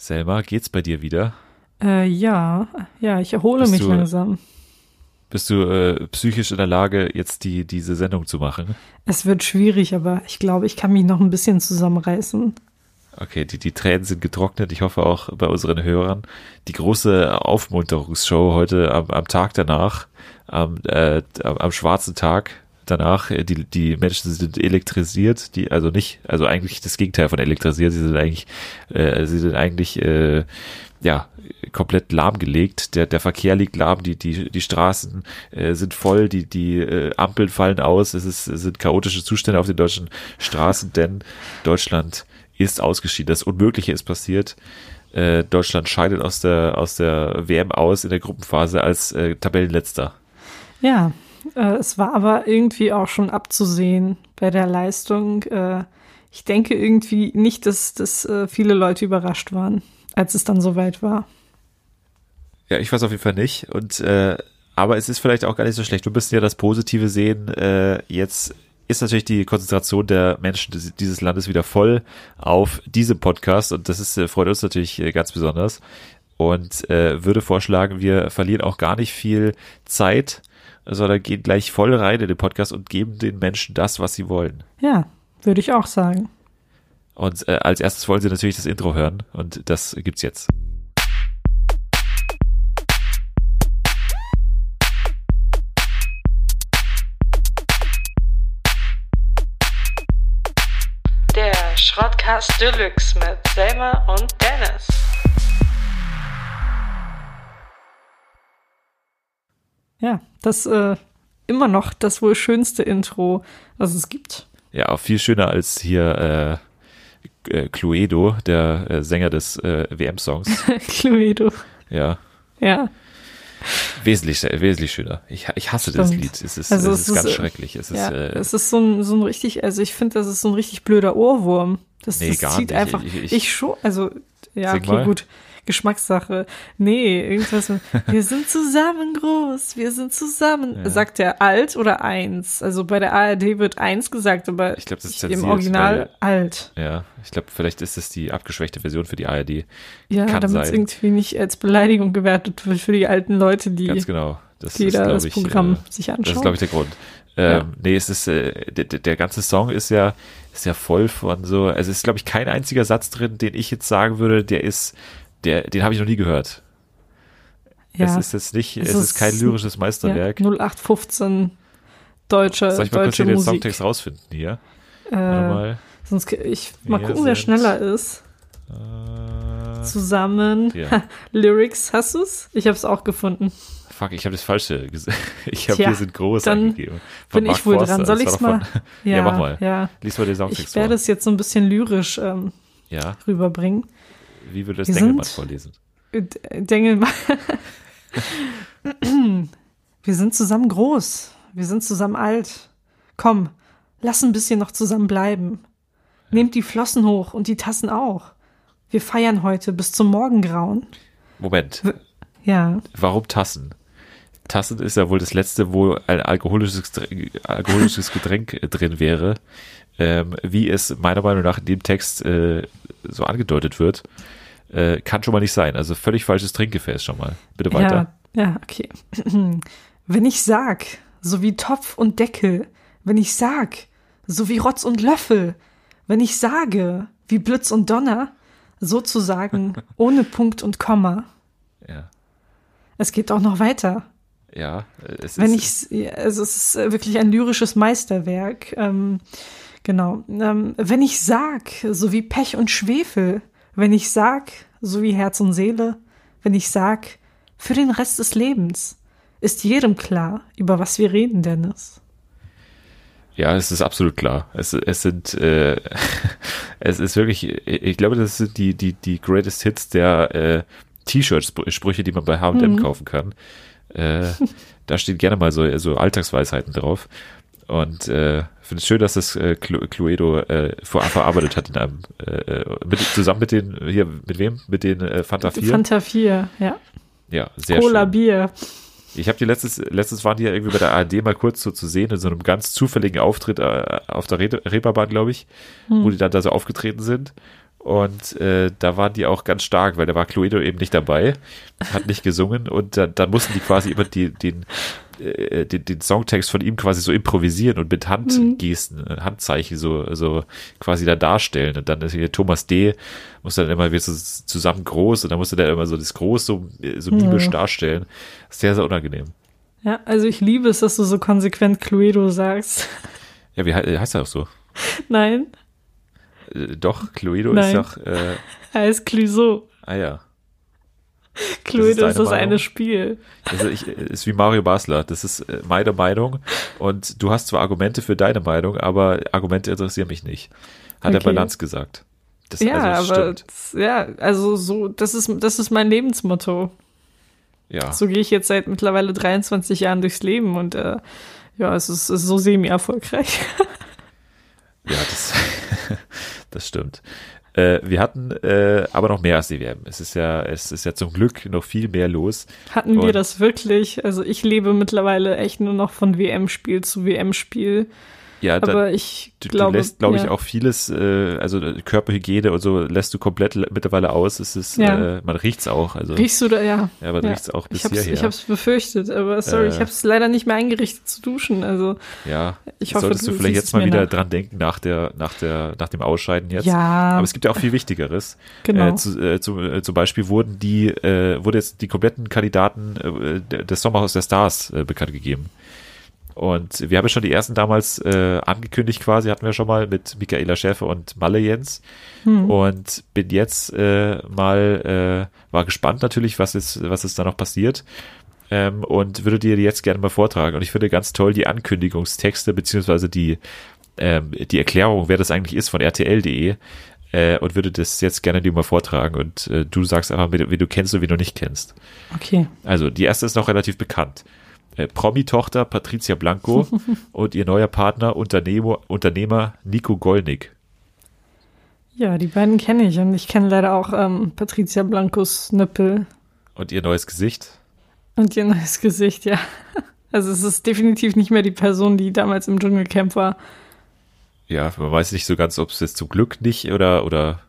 Selma, geht's bei dir wieder? Äh, ja, ja, ich erhole Bist mich du- langsam. Bist du äh, psychisch in der Lage, jetzt die, diese Sendung zu machen? Es wird schwierig, aber ich glaube, ich kann mich noch ein bisschen zusammenreißen. Okay, die, die Tränen sind getrocknet. Ich hoffe auch bei unseren Hörern. Die große Aufmunterungsshow heute am, am Tag danach, am, äh, am, am schwarzen Tag danach. äh, Die, die Menschen sind elektrisiert, die, also nicht, also eigentlich das Gegenteil von elektrisiert. Sie sind eigentlich, äh, sie sind eigentlich, äh, ja, komplett lahmgelegt. Der, der Verkehr liegt lahm, die, die, die Straßen äh, sind voll, die, die äh, Ampeln fallen aus. Es, ist, es sind chaotische Zustände auf den deutschen Straßen, denn Deutschland ist ausgeschieden. Das Unmögliche ist passiert. Äh, Deutschland scheidet aus der, aus der WM aus in der Gruppenphase als äh, Tabellenletzter. Ja, äh, es war aber irgendwie auch schon abzusehen bei der Leistung. Äh, ich denke irgendwie nicht, dass, dass äh, viele Leute überrascht waren, als es dann soweit war. Ja, ich weiß auf jeden Fall nicht. Und äh, aber es ist vielleicht auch gar nicht so schlecht. Wir müssen ja das Positive sehen. Äh, jetzt ist natürlich die Konzentration der Menschen dieses Landes wieder voll auf diesem Podcast und das ist äh, freut uns natürlich ganz besonders. Und äh, würde vorschlagen, wir verlieren auch gar nicht viel Zeit, sondern gehen gleich voll rein in den Podcast und geben den Menschen das, was sie wollen. Ja, würde ich auch sagen. Und äh, als erstes wollen sie natürlich das Intro hören und das gibt's jetzt. Der Schrottcast Deluxe mit Selma und Dennis. Ja, das äh, immer noch das wohl schönste Intro, was es gibt. Ja, auch viel schöner als hier äh, äh, Cluedo, der äh, Sänger des äh, WM-Songs. Cluedo. Ja, Ja, wesentlich, wesentlich schöner. Ich, ich hasse das Stimmt. Lied. Es ist, Also es ist, ist, ganz äh, schrecklich. Es ist, ja. äh, es ist so ein, so ein richtig, also ich finde, das ist so ein richtig blöder Ohrwurm. Das, Nee, das gar zieht nicht. einfach. Ich- Ich, ich- schon, also, ja, Sing okay, mal. gut. Geschmackssache. Nee, irgendwas. mit, wir sind zusammen groß, wir sind zusammen. Ja. Sagt er alt oder eins? Also bei der ARD wird eins gesagt, aber Ich glaub, das ist im Original alt. ja, ich glaube, vielleicht ist es die abgeschwächte Version für die ARD. Ja, damit es irgendwie nicht als Beleidigung gewertet wird für die alten Leute, die, Ganz genau. Das die ist, da das ich, Programm äh, sich Das ist, anschauen. glaube ich, der Grund. Ähm, Nee, es ist, äh, der, der der ganze Song ist ja, ist ja voll von so, also es ist, glaube ich, kein einziger Satz drin, den ich jetzt sagen würde, der ist, der, den habe ich noch nie gehört. Es ist jetzt nicht, es, Es ist, ist- kein lyrisches Meisterwerk. ja, 0815 deutsche, Soll ich mal kurz hier den. Songtext rausfinden hier? Äh, mal. Sonst, ich mal gucken, wer schneller ist. Äh, Zusammen. Ja. Lyrics, hast du's? Ich habe es auch gefunden. fuck, ich habe das Falsche gesagt. Ich habe hier sind groß dann angegeben. Von Bin Mark ich wohl Forster. dran. Soll ich's mal? von- Ja, mach mal. Ja. Lies mal den Ich Songtext werde vor. es jetzt so ein bisschen lyrisch ähm, Ja, rüberbringen. Wie würde das Dengelmann vorlesen? Äh, Dengelmann. Wir sind zusammen groß. Wir sind zusammen alt. Komm, lass ein bisschen noch zusammen bleiben. Nehmt die Flossen hoch und die Tassen auch. Wir feiern heute bis zum Morgengrauen. Moment, Ja, warum Tassen? Tassen ist ja wohl das letzte, wo ein alkoholisches, alkoholisches Getränk äh, drin wäre, ähm, wie es meiner Meinung nach in dem Text äh, so angedeutet wird. Äh, kann schon mal nicht sein. Also völlig falsches Trinkgefäß schon mal. Bitte weiter. Ja, ja, okay. Wenn ich sag, so wie Topf und Deckel, wenn ich sag, so wie Rotz und Löffel, wenn ich sage, wie Blitz und Donner, sozusagen ohne Punkt und Komma. Ja, Es geht auch noch weiter. ja es Wenn ist, ich, also es ist äh, wirklich ein lyrisches Meisterwerk. Ähm, genau. Ähm, wenn ich sag, so wie Pech und Schwefel, wenn ich sag, so wie Herz und Seele, wenn ich sag, für den Rest des Lebens, ist jedem klar, über was wir reden, Dennis. Ja, es ist absolut klar. Es, es sind, äh, es ist wirklich, ich glaube, das sind die, die, die Greatest Hits der äh, T-Shirt-Sprüche, die man bei H&M Mhm. kaufen kann. Äh, da stehen gerne mal so, so Alltagsweisheiten drauf. Und äh, finde es schön, dass das äh, Clu- Cluedo äh, vor, verarbeitet hat in einem, äh, äh, mit, zusammen mit den, hier, mit wem? Mit den äh, Fanta 4? Fanta 4, ja. ja, sehr Cola schön. Bier. Ich habe die letztes, letztens waren die ja irgendwie bei der ARD mal kurz so zu sehen, in so einem ganz zufälligen Auftritt äh, auf der Re Reeperbahn, glaube ich, Hm. wo die dann da so aufgetreten sind. Und äh, da waren die auch ganz stark, weil da war Cluedo eben nicht dabei, hat nicht gesungen und dann, dann mussten die quasi immer die, den, äh, den, den Songtext von ihm quasi so improvisieren und mit Handgesten, mhm. Handzeichen so, so quasi da darstellen. Und dann ist hier Thomas D. musste dann immer wieder so zusammen groß und dann musste der immer so das Groß so, so mimisch ja. darstellen. Sehr, sehr unangenehm. Ja, also ich liebe es, dass du so konsequent Cluedo sagst. Ja, wie heißt er auch so? Nein. Äh, doch, Cluedo Nein. ist doch. Äh, er heißt Clueso. Ah ja. Cluedo ist, ist das eine Spiel. Also ich, ist wie Mario Basler. Das ist äh, meine Meinung. Und du hast zwar Argumente für deine Meinung, aber Argumente interessieren mich nicht. Hat okay. er bei Lanz gesagt. Das, ja, also, aber das, ja, also so, das ist, das ist mein Lebensmotto. Ja. So gehe ich jetzt seit mittlerweile 23 Jahren durchs Leben und äh, ja, es ist, es ist so semi-erfolgreich. ja, das, das stimmt. Äh, wir hatten äh, aber noch mehr als die WM. Es ist ja, es ist ja zum Glück noch viel mehr los. Hatten wir das wirklich? Also ich lebe mittlerweile echt nur noch von WM-Spiel zu WM-Spiel. Ja, aber da, ich du, glaube, du lässt, glaube ja. ich, auch vieles, äh, also Körperhygiene und so lässt du komplett mittlerweile aus. Es ist, ja. äh, man riecht's auch. Also, Riechst du da, ja. Ja, man ja. riecht's auch bis ich hab's, hierher. Ich hab's befürchtet, aber sorry, äh, ich hab's leider nicht mehr eingerichtet zu duschen. Also ja, ich hoffe, solltest du, du vielleicht jetzt mal wieder nach. dran denken nach der, nach der, nach dem Ausscheiden jetzt. Ja. Aber es gibt ja auch viel Wichtigeres. Genau. Äh, zu, äh, zu, äh, zum Beispiel wurden die, äh, wurde jetzt die kompletten Kandidaten äh, des Sommerhaus der Stars äh, bekannt gegeben. Und wir haben ja schon die ersten damals äh, angekündigt quasi, hatten wir schon mal mit Michaela Schäfer und Malle Jens. Hm. Und bin jetzt äh, mal, äh, war gespannt natürlich, was ist, was ist da noch passiert. Ähm, und würde dir jetzt gerne mal vortragen. Und ich finde ganz toll die Ankündigungstexte, beziehungsweise die, ähm, die Erklärung, wer das eigentlich ist von RTL.de. Äh, und würde das jetzt gerne dir mal vortragen. Und äh, du sagst einfach, wie du kennst und wie du nicht kennst. Okay. Also, die erste ist noch relativ bekannt äh, Promi-Tochter Patricia Blanco und ihr neuer Partner Unternehmer, Unternehmer Nico Gollnick. Ja, die beiden kenne ich und ich kenne leider auch ähm, Patricia Blancos Nüppel. Und ihr neues Gesicht? Und ihr neues Gesicht, ja. Also es ist definitiv nicht mehr die Person, die damals im Dschungelcamp war. Ja, man weiß nicht so ganz, ob es jetzt zum Glück nicht oder, oder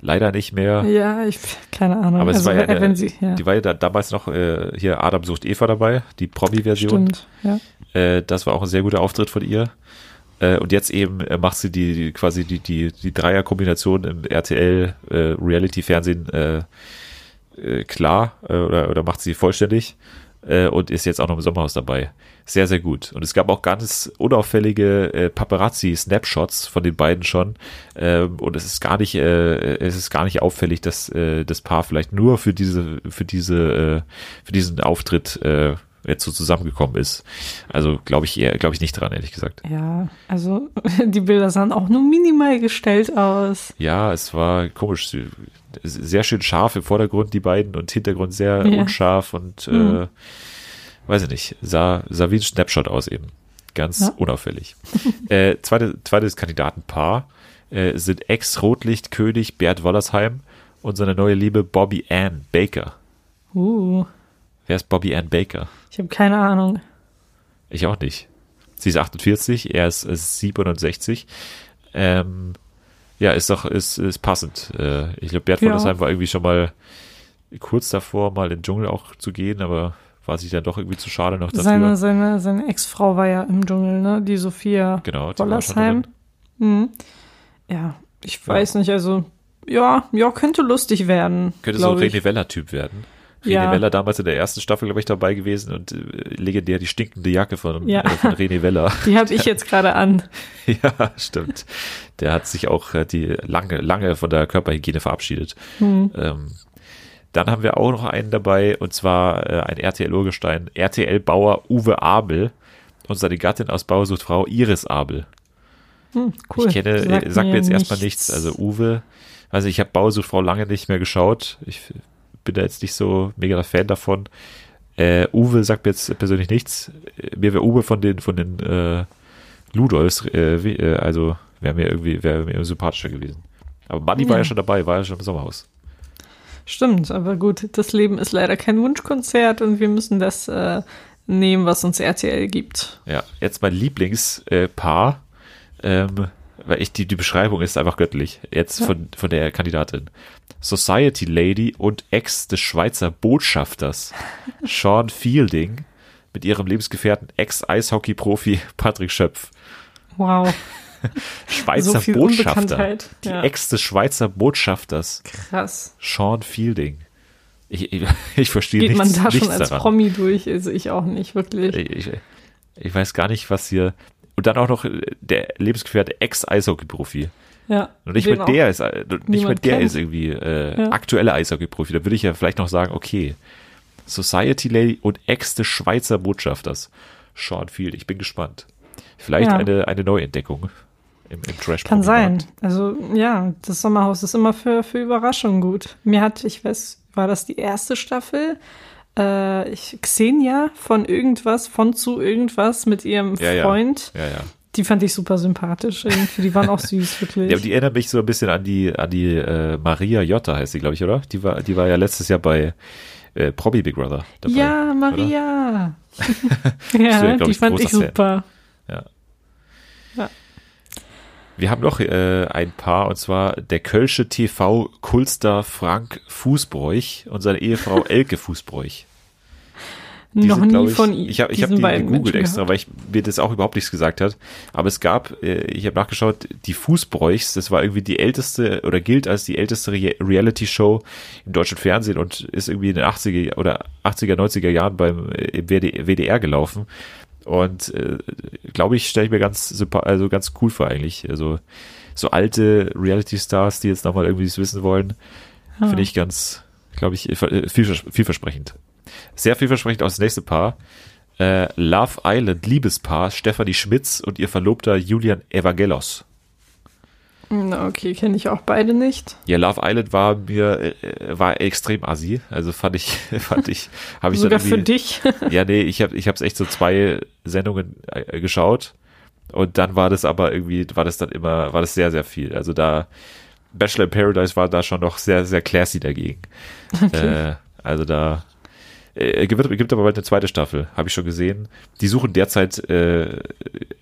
leider nicht mehr. Ja, ich keine Ahnung. Aber es also, war ja, der, wenn sie, ja. die war ja da, damals noch äh, hier Adam sucht Eva dabei, die Promi-Version. Stimmt, ja. Äh, das war auch ein sehr guter Auftritt von ihr. Äh, und jetzt eben äh, macht sie die, die quasi die die die Dreierkombination im RTL äh, Reality Fernsehen äh, äh, klar äh, oder oder macht sie vollständig äh, und ist jetzt auch noch im Sommerhaus dabei sehr, sehr gut. Und es gab auch ganz unauffällige äh, Paparazzi-Snapshots von den beiden schon. Ähm, und es ist gar nicht, äh, es ist gar nicht auffällig, dass äh, das Paar vielleicht nur für diese, für diese, äh, für diesen Auftritt äh, jetzt so zusammengekommen ist. Also glaube ich eher, glaube ich nicht dran, ehrlich gesagt. Ja, also die Bilder sahen auch nur minimal gestellt aus. Ja, es war komisch. Sehr schön scharf im Vordergrund, die beiden, und Hintergrund sehr ja. unscharf und mhm. äh, weiß ich nicht, sah, sah wie ein Snapshot aus eben. Ganz ja. unauffällig. äh, zweite, zweites Kandidatenpaar äh, sind Ex-Rotlichtkönig Bert Wollersheim und seine neue Liebe Bobby Ann Baker. Uh. Wer ist Bobby Ann Baker? Ich habe keine Ahnung. Ich auch nicht. Sie ist 48, er ist, ist 67. Ähm, ja, ist doch, ist, ist passend. Äh, ich glaube, Bert ja. Wollersheim war irgendwie schon mal kurz davor, mal in den Dschungel auch zu gehen, aber war sich dann doch irgendwie zu schade noch dafür. Seine, seine, seine Ex-Frau war ja im Dschungel, ne? Die Sophia genau, Wollersheim. Mhm. Ja, ich weiß ja. nicht, also ja, ja, könnte lustig werden. Könnte so ein René Weller-Typ werden. René ja. Weller damals in der ersten Staffel, glaube ich, dabei gewesen und äh, legendär die stinkende Jacke von, ja. äh, von René Weller. Die habe ich jetzt gerade an. ja, stimmt. Der hat sich auch äh, die lange, lange von der Körperhygiene verabschiedet. Mhm. Ähm, dann haben wir auch noch einen dabei, und zwar äh, ein RTL-Urgestein, RTL-Bauer Uwe Abel und seine Gattin aus Bauersucht Frau Iris Abel. Hm, cool. Ich kenne, sagt, sagt mir jetzt nichts. erstmal nichts. Also Uwe, also ich habe Bauersucht Frau lange nicht mehr geschaut. Ich bin da jetzt nicht so mega der Fan davon. Äh, Uwe sagt mir jetzt persönlich nichts. Mir wäre Uwe von den, von den äh, Ludolfs, äh, äh, also wäre mir irgendwie, wäre mir sympathischer gewesen. Aber Manni ja. war ja schon dabei, war ja schon im Sommerhaus. Stimmt, aber gut, das Leben ist leider kein Wunschkonzert und wir müssen das äh, nehmen, was uns RTL gibt. Ja, jetzt mein Lieblingspaar. Äh, ähm, weil ich die, die Beschreibung ist einfach göttlich. Jetzt von, von der Kandidatin. Society Lady und Ex des Schweizer Botschafters Sean Fielding mit ihrem Lebensgefährten Ex-Eishockey-Profi Patrick Schöpf. Wow. Schweizer So Botschafter. Die ja. Ex des Schweizer Botschafters Krass. Sean Fielding. Ich, ich, ich verstehe Geht nichts, man da schon als daran. Promi durch? Also ich auch nicht, wirklich. Ich, ich weiß gar nicht, was hier. Und dann auch noch äh, der Lebensgefährte Ex-Eishockey-Profi. Ja. Und nicht auch der ist, äh, nicht niemand der kennt. ist irgendwie äh, Ja. aktueller Eishockey-Profi. Da würde ich ja vielleicht noch sagen, okay, Society Lady und Ex des Schweizer Botschafters. Sean Field, ich bin gespannt. Vielleicht Ja. eine, eine Neuentdeckung im, im trash Kann sein. Also ja, das Sommerhaus ist immer für, für Überraschungen gut. Mir hat, ich weiß, war das die erste Staffel? Äh, ich, Xenia von irgendwas, von zu irgendwas mit ihrem Ja, ja. Freund. Ja, ja. Die fand ich super sympathisch irgendwie. Die waren auch süß, wirklich. Ja, die erinnert mich so ein bisschen an die, an die äh, Maria Jotta heißt sie, glaube ich, oder? Die war, die war ja letztes Jahr bei äh, Promi Big Brother dabei. ja, Maria. ja, ja, die ich, fand ich super. Wir haben noch äh, ein Paar, und zwar der Kölsche TV-Kultstar Frank Fußbräuch und seine Ehefrau Elke Fußbräuch. Die Noch sind, nie ich, von Ich habe ich hab die gegoogelt extra, weil ich mir das auch überhaupt nichts gesagt hat. Aber es gab, äh, ich habe nachgeschaut, die Fußbräuchs, das war irgendwie die älteste oder gilt als die älteste Re Reality-Show im deutschen Fernsehen und ist irgendwie in den 80er oder 80er, 90er Jahren beim äh, im WD, WDR gelaufen. Und äh, glaube ich, stelle ich mir ganz sympa- also ganz cool vor eigentlich. Also so alte Reality-Stars, die jetzt nochmal irgendwie das wissen wollen, Ah. finde ich ganz, glaube ich, äh, vielvers vielversprechend. Sehr vielversprechend aus das nächste Paar. Äh, Love Island Liebespaar Stefanie Schmitz und ihr Verlobter Julian Evangelos. Na, okay, kenne ich auch beide nicht. Ja, Love Island war mir äh, war extrem assi. Also fand ich fand ich habe ich Sogar für dich. Ja, nee, ich habe ich habe echt so zwei Sendungen äh, geschaut und dann war das aber irgendwie war das dann immer war das sehr sehr viel. Also da Bachelor in Paradise war da schon noch sehr sehr classy dagegen. Äh, also da äh, gibt, gibt aber bald eine zweite Staffel, habe ich schon gesehen. Die suchen derzeit äh,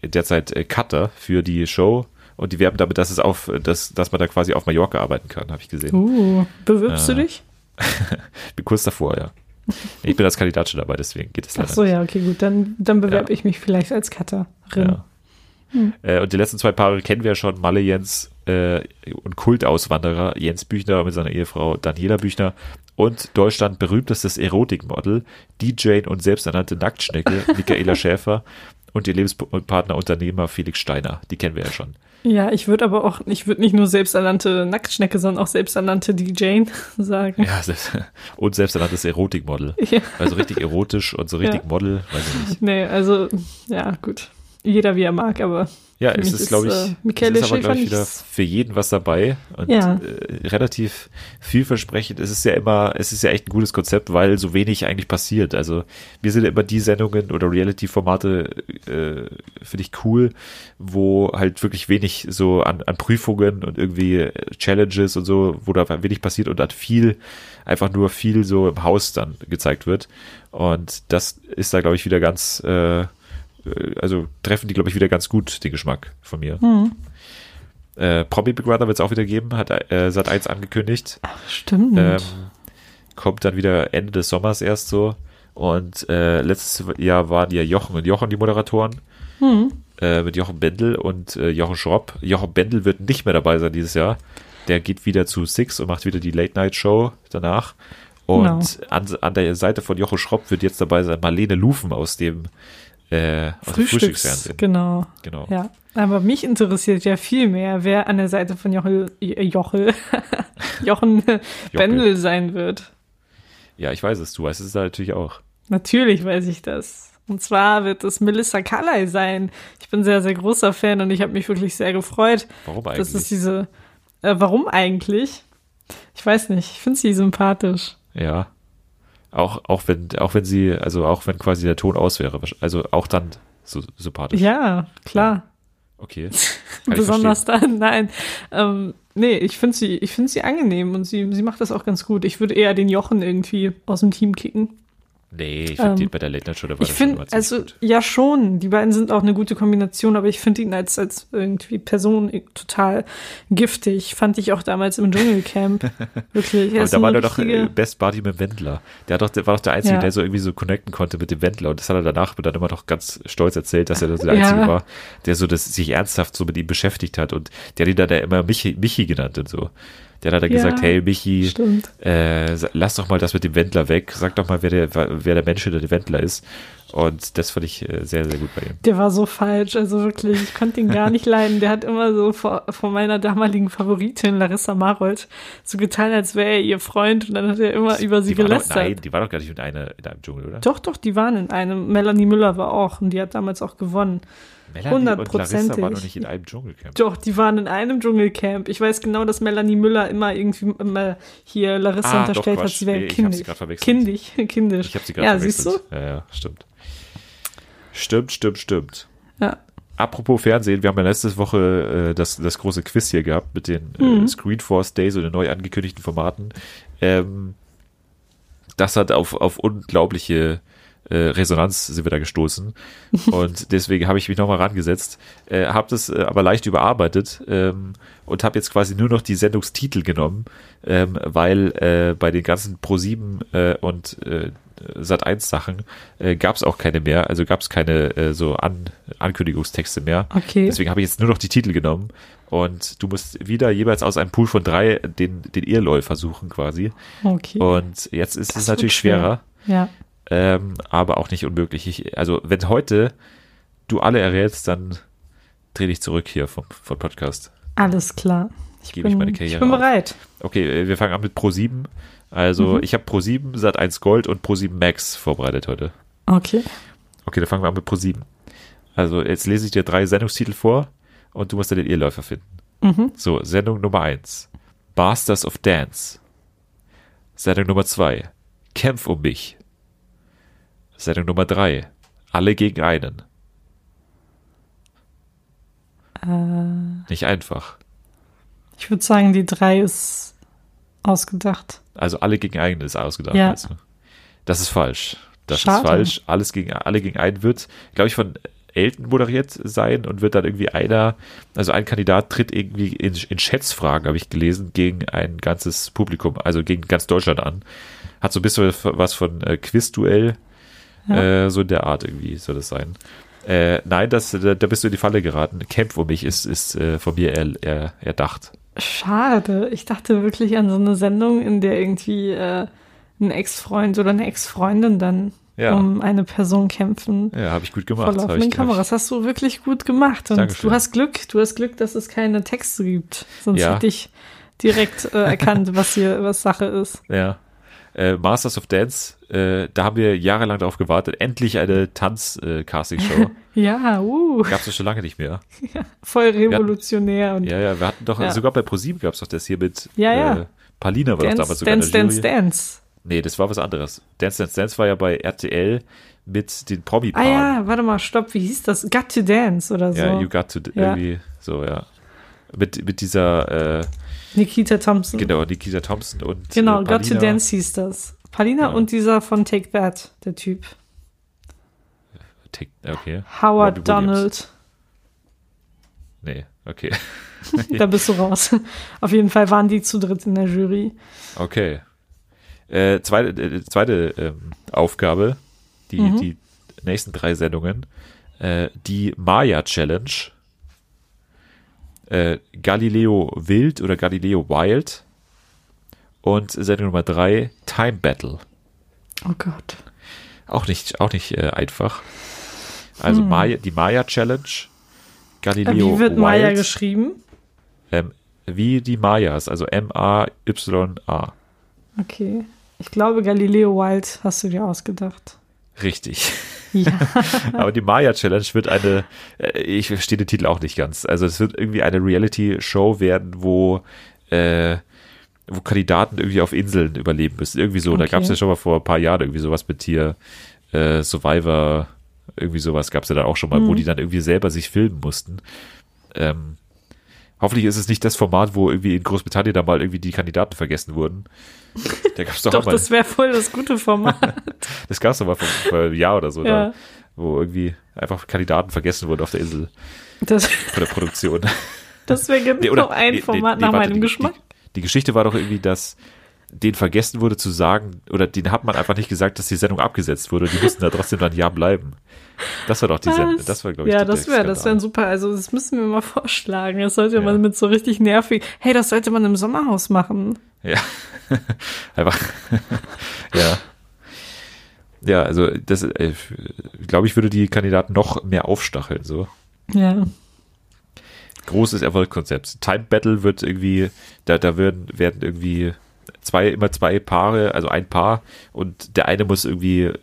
derzeit äh, Cutter für die Show und die werben damit, dass es auf, dass, dass man da quasi auf Mallorca arbeiten kann, habe ich gesehen. Uh, bewirbst Äh, du dich? Bin kurz davor, ja. Ich bin als Kandidat schon dabei, deswegen geht es Ach leider so, ja, okay, gut. Dann, dann bewerbe Ja. ich mich vielleicht als Cutterin. Ja. Äh, und die letzten zwei Paare kennen wir ja schon, Malle Jens äh, und Kultauswanderer Jens Büchner mit seiner Ehefrau Daniela Büchner und Deutschland berühmtestes Erotikmodel, DJ und selbsternannte Nacktschnecke Michaela Schäfer und ihr Lebenspartner Unternehmer Felix Steiner. Die kennen wir ja schon. Ja, ich würde aber auch, ich würde nicht nur selbsternannte Nacktschnecke, sondern auch selbsternannte DJ sagen. Ja, selbst, und selbsternanntes Erotikmodel. Ja. Also richtig erotisch und so richtig Ja. Model, weiß ich nicht. Nee, also, ja, gut. Jeder wie er mag, aber Ja, Für es ist, glaube ich, äh, es ist aber, glaube ich, wieder für jeden was dabei und Ja. äh, relativ vielversprechend. Es ist ja immer, es ist ja echt ein gutes Konzept, weil so wenig eigentlich passiert. Also mir sind immer die Sendungen oder Reality-Formate, äh, finde ich cool, wo halt wirklich wenig so an, an Prüfungen und irgendwie äh, Challenges und so, wo da wenig passiert und dann viel, einfach nur viel so im Haus dann gezeigt wird. Und das ist da, glaube ich, wieder ganz, äh, also treffen die, glaube ich, wieder ganz gut den Geschmack von mir. hm. Äh, Promi Big Brother wird es auch wieder geben, hat äh, Sat 1 angekündigt. stimmt. Ähm, kommt dann wieder Ende des Sommers erst so. Und äh, letztes Jahr waren ja Jochen und Jochen die Moderatoren. hm. Äh, mit Jochen Bendel und äh, Jochen Schropp. Jochen Bendel wird nicht mehr dabei sein dieses Jahr. Der geht wieder zu Six und macht wieder die Late Night Show danach. Und an, an der Seite von Jochen Schropp wird jetzt dabei sein Marlene Lufen aus dem, äh, Frühstücks, Frühstücksfernsehen. genau. Genau. Ja, aber mich interessiert ja viel mehr, wer an der Seite von Jochel, Jochel, Jochen Bendel sein wird. Ja, ich weiß es, du weißt es natürlich auch. Natürlich weiß ich das. Und zwar wird es Melissa Carley sein. Ich bin sehr, sehr großer Fan und ich habe mich wirklich sehr gefreut. Warum eigentlich? Das ist diese. Äh, warum eigentlich? Ich weiß nicht. Ich finde sie sympathisch. Ja. Auch, auch wenn, auch wenn sie, also auch wenn quasi der Ton aus wäre, also auch dann so sympathisch. Ja, klar. Okay. Besonders dann, nein. Ähm, nee, ich finde sie, ich finde sie angenehm und sie, sie macht das auch ganz gut. Ich würde eher den Jochen irgendwie aus dem Team kicken. Nee, ich finde Ähm, bei der Late Night Show, da war Ich das schon also gut. ja schon, die beiden sind auch eine gute Kombination, aber ich finde ihn als, als irgendwie Person total giftig. Fand ich auch damals im Dschungelcamp. Wirklich. Er Aber da war er doch äh, Best Buddy mit dem Wendler. Der, doch, war doch der Einzige, Ja. der so irgendwie so connecten konnte mit dem Wendler. Und das hat er danach dann immer noch ganz stolz erzählt, dass er der Ja. Einzige war, der so das sich ernsthaft so mit ihm beschäftigt hat. Und der hat ihn dann ja immer Michi, Michi genannt und so. Der hat dann Ja, gesagt, hey Michi, äh, lass doch mal das mit dem Wendler weg. Sag doch mal, wer der, wer der Mensch hinter dem Wendler ist. Und das fand ich äh, sehr, sehr gut bei ihm. Der war so falsch, also wirklich, ich konnte ihn gar nicht leiden. Der hat immer so vor, vor meiner damaligen Favoritin, Larissa Marold, so getan, als wäre er ihr Freund und dann hat er immer über sie Die war doch, gelästert. nein, die war doch gar nicht mit einer in einem Dschungel, oder? Doch, doch, die waren in einem. Melanie Müller war auch und die hat damals auch gewonnen. Melanie und Larissa hundertprozentig. waren noch nicht in einem Dschungelcamp. Doch, die waren in einem Dschungelcamp. Ich weiß genau, dass Melanie Müller immer irgendwie immer hier Larissa Ah, doch, unterstellt hat, Quatsch. sie wäre Nee, ich hab kindisch. verwechselt. Kindisch, kindisch. Ich habe sie gerade Ja, verwechselt. siehst du? Ja, ja, stimmt. Stimmt, stimmt, stimmt. Ja. Apropos Fernsehen, wir haben ja letzte Woche äh, das, das große Quiz hier gehabt mit den Mhm. äh, Screenforce Days und den neu angekündigten Formaten. Ähm, das hat auf, auf unglaubliche äh, Resonanz sind wir da gestoßen. Und deswegen habe ich mich nochmal rangesetzt, äh, habe das äh, aber leicht überarbeitet ähm, und habe jetzt quasi nur noch die Sendungstitel genommen, ähm, weil äh, bei den ganzen Pro7 äh, und äh, Sat1 Sachen äh, gab es auch keine mehr, also gab es keine äh, so An Ankündigungstexte mehr. Okay. Deswegen habe ich jetzt nur noch die Titel genommen und du musst wieder jeweils aus einem Pool von drei den, den Irrläufer suchen quasi. Okay. Und jetzt ist Das es natürlich schwer. schwerer, ja. Ähm, aber auch nicht unmöglich. Ich, also wenn heute du alle errätst, dann dreh dich zurück hier vom, vom Podcast. Alles klar. Ich Gebe ich bin, ich Karriere bin auf. bereit. Okay, äh, wir fangen an mit Pro7. Also Mhm. ich habe Pro7, Sat1 Gold und Pro7 Max vorbereitet heute. Okay. Okay, dann fangen wir an mit Pro7. Also jetzt lese ich dir drei Sendungstitel vor und du musst dann den Irrläufer finden. Mhm. So, Sendung Nummer eins Masters of Dance. Sendung Nummer zwei Kämpf um mich. Sendung Nummer drei Alle gegen einen. Äh, Nicht einfach. ich würde sagen, die drei ist ausgedacht. Also alle gegen einen ist ausgedacht. Ja. du? Das ist falsch. Das Schade. ist falsch. Alles gegen, alle gegen einen wird, glaube ich, von Elton moderiert sein und wird dann irgendwie einer, also ein Kandidat tritt irgendwie in, in Schätzfragen, habe ich gelesen, gegen ein ganzes Publikum, also gegen ganz Deutschland an. Hat so ein bisschen was von äh, Quizduell, Ja. äh, so in der Art irgendwie soll das sein. Äh, nein, das, da, da bist du in die Falle geraten. Kämpf um mich ist, ist äh, von mir er, er, erdacht. Schade. Ich dachte wirklich an so eine Sendung, in der irgendwie äh, ein Ex-Freund oder eine Ex-Freundin dann Ja. um eine Person kämpfen. Ja, habe ich gut gemacht. Vor laufenden Kameras. Hast du wirklich gut gemacht. Und Dankeschön. du hast Glück, du hast Glück, dass es keine Texte gibt. Sonst Ja. hätte ich direkt äh, erkannt, was hier, was Sache ist. Ja. Äh, Masters of Dance, äh, da haben wir jahrelang darauf gewartet. Endlich eine Tanz-Casting-Show. Ja, uh, Gab es schon lange nicht mehr. voll revolutionär und Ja, ja, wir hatten doch, Ja. sogar bei ProSieben gab es doch das hier mit Ja, ja. Äh, Palina war doch Dance, damals sogar Dance, in der Dance, Jury. Dance. Nee, das war was anderes. Dance, Dance, Dance war ja bei RTL mit den Ah Promi-Paaren. ja, warte mal, stopp, wie hieß das? Got to Dance oder so. Ja, You Got to, Ja. irgendwie, so, ja. Mit, mit dieser, äh, Nikita Thompson. genau, Nikita Thompson und Genau, äh, Got to. Dance hieß das. Palina Ja. und dieser von Take That, der Typ. Tick- Okay. Howard Robbie Williams. Donald. Nee, okay. Da bist du raus. Auf jeden Fall waren die zu dritt in der Jury. Okay. Äh, zweite äh, zweite ähm, Aufgabe, die, Mhm. die nächsten drei Sendungen. Äh, die Maya Challenge. Äh, Galileo Wild oder Galileo Wild. Und Sendung Nummer drei, Time Battle. Oh Gott. Auch nicht, auch nicht äh, einfach. Also Maya, die Maya Challenge. Äh, Galileo Wie wird Wild. Maya geschrieben? Ähm, wie die Mayas, also M-A-Y-A. Okay. Ich glaube, Galileo Wild hast du dir ausgedacht. Richtig. Ja. Aber die Maya Challenge wird eine, äh, ich verstehe den Titel auch nicht ganz. Also es wird irgendwie eine Reality-Show werden, wo, äh, wo Kandidaten irgendwie auf Inseln überleben müssen. Irgendwie so. Da Okay. gab es ja schon mal vor ein paar Jahren irgendwie sowas mit hier, äh, Survivor, irgendwie sowas gab es ja dann auch schon mal, wo Mhm. die dann irgendwie selber sich filmen mussten. Ähm, Hoffentlich ist es nicht das Format, wo irgendwie in Großbritannien da mal irgendwie die Kandidaten vergessen wurden. Da gab's doch, Doch, mal, das wäre voll das gute Format. das gab's doch mal vor, vor einem Jahr oder so, Ja. da, wo irgendwie einfach Kandidaten vergessen wurden auf der Insel Das, von der Produktion. das wäre genau Nee, oder- ein nee, Format nee, nach warte, meinem die, Geschmack. Die, die Geschichte war doch irgendwie, dass denen vergessen wurde zu sagen, oder denen hat man einfach nicht gesagt, dass die Sendung abgesetzt wurde. Die mussten da trotzdem dann Jahr bleiben. Das war doch die Sendung. Das war, glaube ich, ja, das wäre, das wäre super. Also, das müssen wir mal vorschlagen. Das sollte Ja. man mit so richtig nervig. Hey, das sollte man im Sommerhaus machen. Ja. Einfach. ja. Ja, also das, äh, glaube ich, würde die Kandidaten noch mehr aufstacheln. So Ja. großes Erfolgskonzept. Time Battle wird irgendwie, da, da werden, werden irgendwie zwei, immer zwei Paare, also ein Paar und der eine muss irgendwie äh,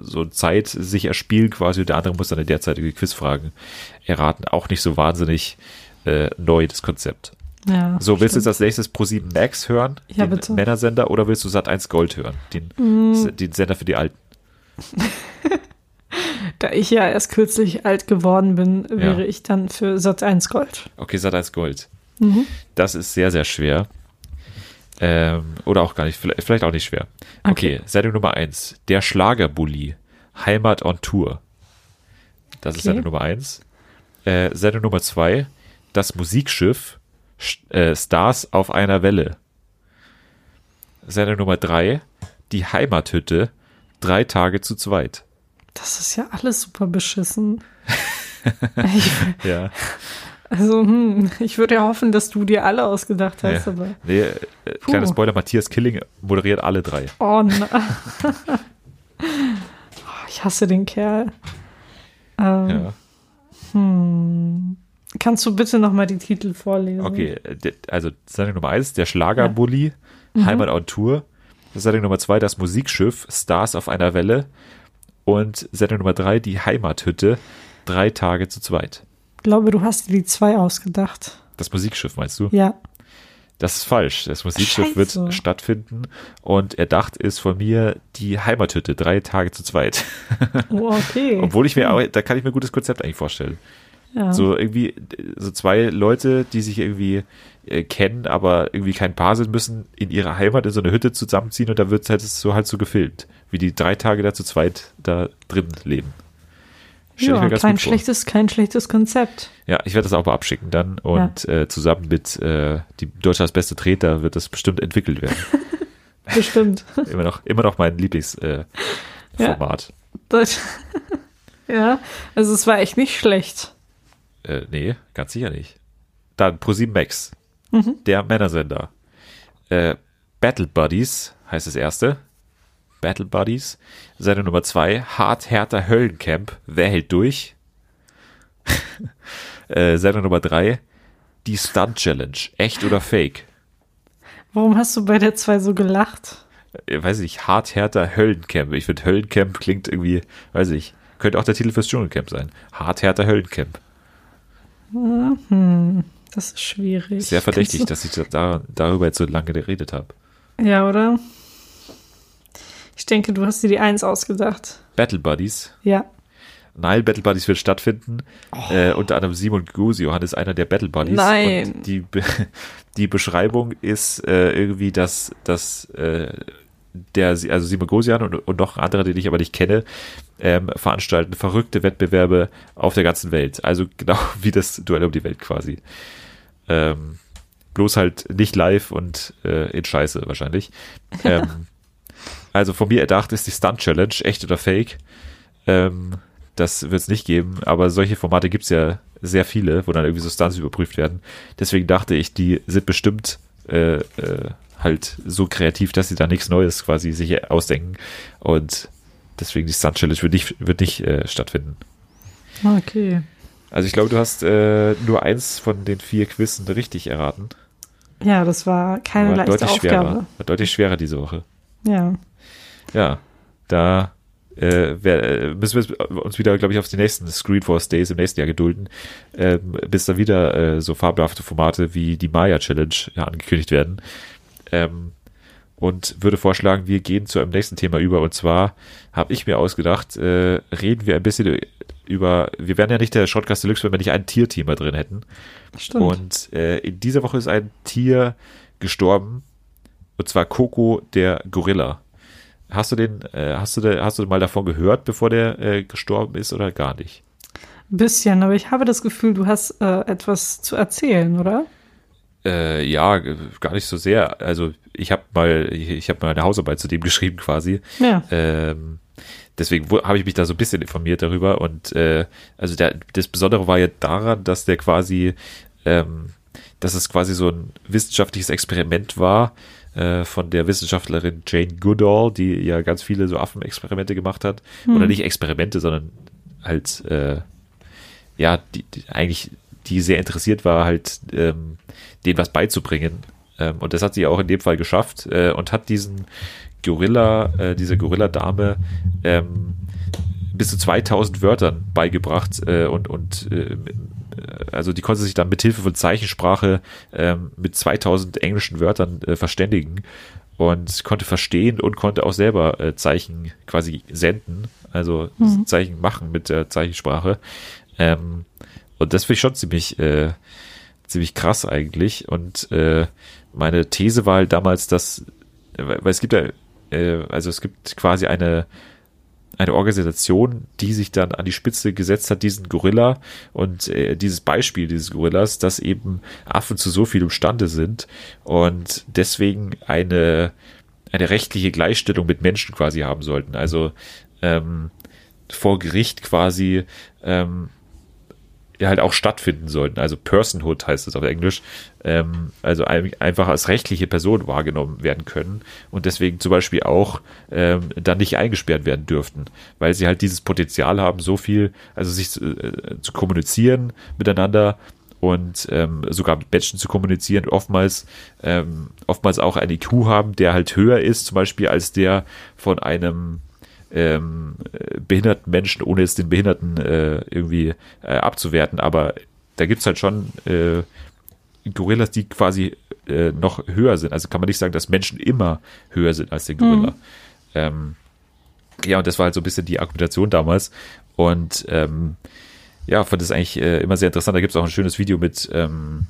so Zeit sich erspielen quasi und der andere muss dann in der Zeit irgendwie Quizfragen erraten. Auch nicht so wahnsinnig äh, neu, das Konzept. ja So, willst du jetzt als nächstes Pro7 Max hören, Ja, den bitte. Mm. Männersender, oder willst du Sat1 Gold hören, den, den Sender für die Alten? Da ich ja erst kürzlich alt geworden bin, wäre ich dann für Satz 1 Gold. Okay, Sat1 Gold. Mhm. Das ist sehr, sehr schwer. Ähm, oder auch gar nicht, vielleicht, auch nicht schwer. Okay, Okay. Sendung Nummer eins. Der Schlagerbully. Heimat on Tour. Das ist Okay. Sendung Nummer eins. Äh, Sendung Nummer zwei. Das Musikschiff. Sch- Äh, Stars auf einer Welle. Sendung Nummer drei. Die Heimathütte. Drei Tage zu zweit. Das ist ja alles super beschissen. Ja. Also, hm, ich würde ja hoffen, dass du dir alle ausgedacht hast, ja. aber. Nee, äh, kleiner. Spoiler, Matthias Killing moderiert alle drei. Oh nein. Oh, ich hasse den Kerl. Ähm, Ja. Kannst du bitte nochmal die Titel vorlesen? Okay, äh, also Sendung Nummer eins, der Schlagerbully, Heimat on Tour. Sendung Nummer zwei, das Musikschiff, Stars auf einer Welle. Und Sendung Nummer drei, die Heimathütte, drei Tage zu zweit. Ich glaube, du hast dir die zwei ausgedacht. Das Musikschiff meinst du? Ja. Das ist falsch. Das Musikschiff Scheiße. wird stattfinden und erdacht ist von mir die Heimathütte, drei Tage zu zweit. Oh, okay. Obwohl ich mir auch, da kann ich mir ein gutes Konzept eigentlich vorstellen. ja. So irgendwie, so zwei Leute, die sich irgendwie äh, kennen, aber irgendwie kein Paar sind, müssen in ihrer Heimat in so eine Hütte zusammenziehen und da wird halt so halt so gefilmt, wie die drei Tage da zu zweit da drin leben. Stell ja, kein schlechtes, kein schlechtes Konzept. Ja, ich werde das auch mal abschicken dann und äh, zusammen mit äh, die Deutschlands beste Treter wird das bestimmt entwickelt werden. Bestimmt. immer noch, immer noch mein Lieblingsformat. Äh, Ja. Format. Ja, also es war echt nicht schlecht. Äh, nee, ganz sicher nicht. Dann ProSieben Max, Mhm. der Männersender. Äh, Battle Buddies heißt das erste. Battle Buddies. Sendung Nummer zwei, Hart Härter Höllencamp. Wer hält durch? äh, Sendung Nummer drei, die Stunt Challenge. Echt oder Fake? Warum hast du bei der zwei so gelacht? Äh, weiß ich, Hart Härter Höllencamp. Ich finde Höllencamp klingt irgendwie, weiß ich, könnte auch der Titel fürs Dschungelcamp sein. Hart Härter Höllencamp. Das ist schwierig. Sehr verdächtig, dass ich da, darüber jetzt so lange geredet habe. Ja, oder? Ich denke, du hast dir die eins ausgedacht. Battle Buddies. Ja. Nein, Battle Buddies wird stattfinden. Äh, unter anderem Simon Gusio ist einer der Battle Buddies. Oh. Nein. Und die, die Beschreibung ist äh, irgendwie, dass, dass äh, der, also Simon Gosian und, und noch andere, den ich aber nicht kenne, ähm, veranstalten verrückte Wettbewerbe auf der ganzen Welt. Also genau wie das Duell um die Welt quasi. Ähm, bloß halt nicht live und äh, in Scheiße wahrscheinlich. Ähm, also von mir erdacht ist die Stunt Challenge, echt oder fake. Ähm, das wird es nicht geben, aber solche Formate gibt es ja sehr viele, wo dann irgendwie so Stunts überprüft werden. Deswegen dachte ich, die sind bestimmt äh, äh, halt so kreativ, dass sie da nichts Neues quasi sich ausdenken. Und deswegen die Stunt Challenge wird nicht, wird nicht äh, stattfinden. Okay. Also ich glaube, du hast äh, nur eins von den vier Quizzen richtig erraten. Ja, das war keine War leichte deutlich Aufgabe. schwerer. War deutlich schwerer diese Woche. Ja. Ja, da äh, wer, äh, müssen wir uns wieder, glaube ich, auf die nächsten Screenforce Days im nächsten Jahr gedulden, ähm, bis da wieder äh, so fabelhafte Formate wie die Maya Challenge ja, angekündigt werden. Ähm, und würde vorschlagen, wir gehen zu einem nächsten Thema über. Und zwar habe ich mir ausgedacht, äh, reden wir ein bisschen über, wir wären ja nicht der Shortcast Deluxe, wenn wir nicht ein Tierthema drin hätten. Stimmt. Und äh, in dieser Woche ist ein Tier gestorben, und zwar Coco, der Gorilla. Hast du den, äh, hast du, da, hast du mal davon gehört, bevor der äh, gestorben ist oder gar nicht? Bisschen, aber ich habe das Gefühl, du hast äh, etwas zu erzählen, oder? Äh, ja, gar nicht so sehr. Also ich habe mal, ich, ich habe mal eine Hausarbeit zu dem geschrieben quasi. Ja. Ähm, deswegen habe ich mich da so ein bisschen informiert darüber und äh, also der, das Besondere war ja daran, dass der quasi, ähm, dass es quasi so ein wissenschaftliches Experiment war äh, von der Wissenschaftlerin Jane Goodall, die ja ganz viele so Affenexperimente gemacht hat oder nicht Experimente, sondern halt äh, ja, die, die eigentlich die sehr interessiert war, halt ähm, denen was beizubringen. Ähm, und das hat sie auch in dem Fall geschafft äh, und hat diesen Gorilla, äh, diese Gorilla-Dame ähm, bis zu 2000 Wörtern beigebracht äh, und, und äh, also die konnte sich dann mit Hilfe von Zeichensprache ähm, mit 2000 englischen Wörtern äh, verständigen und konnte verstehen und konnte auch selber äh, Zeichen quasi senden, also Mhm. Zeichen machen mit der Zeichensprache. Ähm, und das finde ich schon ziemlich, äh, ziemlich krass eigentlich. Und äh, meine These war halt damals, dass, weil weil es gibt ja, äh, also es gibt quasi eine, eine Organisation, die sich dann an die Spitze gesetzt hat, diesen Gorilla und äh, dieses Beispiel dieses Gorillas, dass eben Affen zu so viel imstande sind und deswegen eine, eine rechtliche Gleichstellung mit Menschen quasi haben sollten. Also ähm, vor Gericht quasi ähm, halt auch stattfinden sollten. Also Personhood heißt es auf Englisch. Ähm, also ein, einfach als rechtliche Person wahrgenommen werden können und deswegen zum Beispiel auch ähm, dann nicht eingesperrt werden dürften, weil sie halt dieses Potenzial haben, so viel, also sich zu, äh, zu kommunizieren miteinander und ähm, sogar mit Menschen zu kommunizieren, oftmals, ähm, oftmals auch einen IQ haben, der halt höher ist, zum Beispiel als der von einem ähm, äh, behinderten Menschen, ohne jetzt den Behinderten äh, irgendwie äh, abzuwerten, aber da gibt's halt schon äh, Gorillas, die quasi äh, noch höher sind. Also kann man nicht sagen, dass Menschen immer höher sind als der Gorilla. Ähm, ja, und das war halt so ein bisschen die Argumentation damals. Und ähm, ja, fand das eigentlich äh, immer sehr interessant. Da gibt's auch ein schönes Video mit, ähm,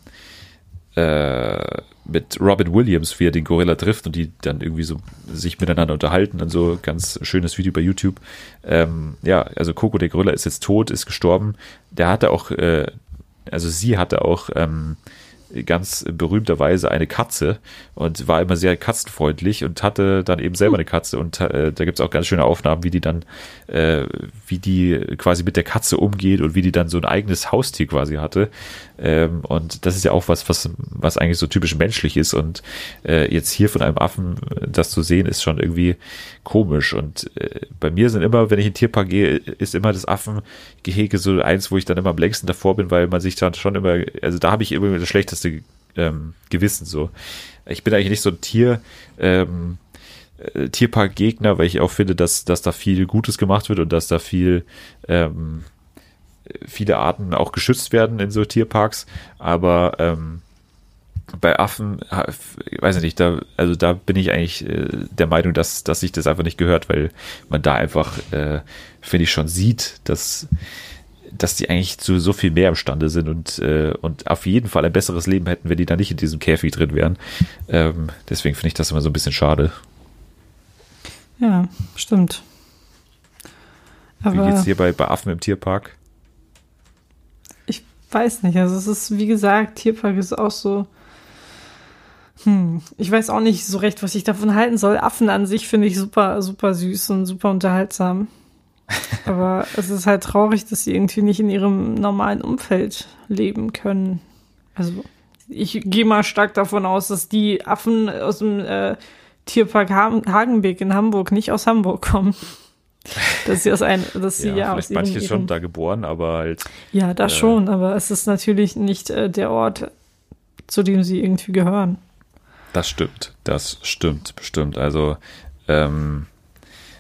äh, mit Robin Williams, wie er den Gorilla trifft und die dann irgendwie so sich miteinander unterhalten und so ganz schönes Video bei YouTube. Ähm, ja, also Coco der Gorilla ist jetzt tot, ist gestorben. Der hatte auch, äh, also sie hatte auch ähm, ganz berühmterweise eine Katze und war immer sehr katzenfreundlich und hatte dann eben selber eine Katze. Und äh, da gibt's auch ganz schöne Aufnahmen, wie die dann, äh, wie die quasi mit der Katze umgeht und wie die dann so ein eigenes Haustier quasi hatte. Ähm, und das ist ja auch was, was, was eigentlich so typisch menschlich ist. Und äh, jetzt hier von einem Affen das zu sehen, ist schon irgendwie komisch. Und äh, bei mir sind immer, wenn ich in den Tierpark gehe, ist immer das Affengehege so eins, wo ich dann immer am längsten davor bin, weil man sich dann schon immer, also da habe ich immer das schlechteste ähm, Gewissen so. Ich bin eigentlich nicht so ein Tier, ähm, äh, Tierpark-Gegner, weil ich auch finde, dass, dass da viel Gutes gemacht wird und dass da viel ähm, viele Arten auch geschützt werden in so Tierparks, aber ähm, bei Affen, ha- ich weiß nicht, da, also da bin ich eigentlich äh, der Meinung, dass, dass sich das einfach nicht gehört, weil man da einfach, äh, finde ich, schon sieht, dass, dass die eigentlich zu so viel mehr imstande sind und, äh, und auf jeden Fall ein besseres Leben hätten, wenn die da nicht in diesem Käfig drin wären. Ähm, deswegen finde ich das immer so ein bisschen schade. Ja, stimmt. Wie Aber geht's dir bei, bei Affen im Tierpark? ich weiß nicht. Also es ist, wie gesagt, Tierpark ist auch so. Hm, ich weiß auch nicht so recht, was ich davon halten soll. Affen an sich finde ich super, super süß und super unterhaltsam. Aber es ist halt traurig, dass sie irgendwie nicht in ihrem normalen Umfeld leben können. Also ich gehe mal stark davon aus, dass die Affen aus dem äh, Tierpark Ha- Hagenbeek in Hamburg nicht aus Hamburg kommen. Dass sie aus ein, dass sie ja, aus vielleicht manche ihrem, schon da geboren, aber halt ja, das Äh. schon, aber es ist natürlich nicht äh, der Ort, zu dem sie irgendwie gehören. Das stimmt, das stimmt, bestimmt. Also, ähm,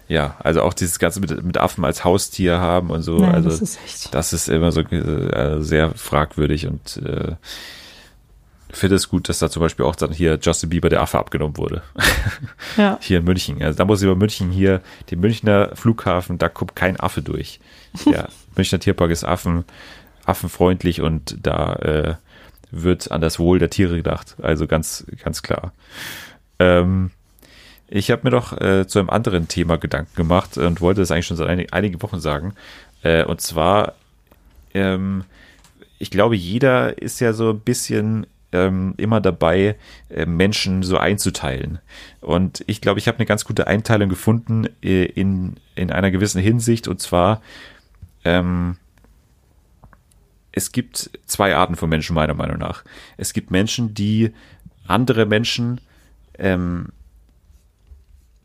ja, also auch dieses Ganze mit, mit Affen als Haustier haben und so, Nein, also das ist echt. das ist immer so äh, sehr fragwürdig und äh, finde es gut, dass da zum Beispiel auch dann hier Justin Bieber der Affe abgenommen wurde. Ja, Hier in München. Also da muss ich über München hier, den Münchner Flughafen, da kommt kein Affe durch. Der, Münchner Tierpark ist Affen, affenfreundlich und da äh, wird an das Wohl der Tiere gedacht. Also ganz, ganz klar. Ähm, ich habe mir doch äh, zu einem anderen Thema Gedanken gemacht und wollte das eigentlich schon seit einig, einigen Wochen sagen. Äh, und zwar, ähm, ich glaube, jeder ist ja so ein bisschen ähm, immer dabei, äh, Menschen so einzuteilen. Und ich glaube, ich habe eine ganz gute Einteilung gefunden äh, in, in einer gewissen Hinsicht. Und zwar, ähm, es gibt zwei Arten von Menschen, meiner Meinung nach. Es gibt Menschen, die andere Menschen ähm,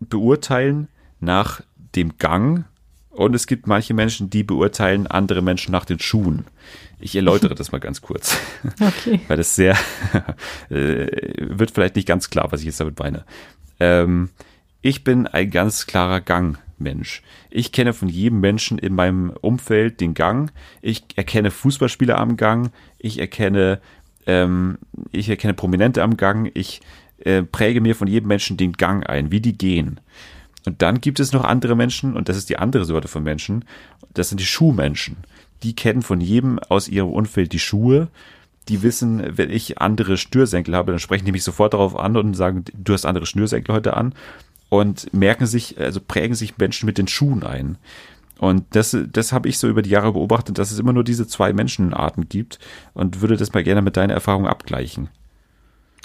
beurteilen nach dem Gang und es gibt manche Menschen, die beurteilen andere Menschen nach den Schuhen. Ich erläutere das mal ganz kurz. Okay. Weil das sehr, äh, wird vielleicht nicht ganz klar, was ich jetzt damit meine. Ähm, ich bin ein ganz klarer Gangmensch. Ich kenne von jedem Menschen in meinem Umfeld den Gang. Ich erkenne Fußballspieler am Gang. Ich erkenne, ähm, ich erkenne Prominente am Gang. Ich äh, präge mir von jedem Menschen den Gang ein, wie die gehen. Und dann gibt es noch andere Menschen, und das ist die andere Sorte von Menschen, das sind die Schuhmenschen. Die kennen von jedem aus ihrem Umfeld die Schuhe. Die wissen, wenn ich andere Schnürsenkel habe, dann sprechen die mich sofort darauf an und sagen, du hast andere Schnürsenkel heute an. Und merken sich, also prägen sich Menschen mit den Schuhen ein. Und das, das habe ich so über die Jahre beobachtet, dass es immer nur diese zwei Menschenarten gibt und würde das mal gerne mit deiner Erfahrung abgleichen.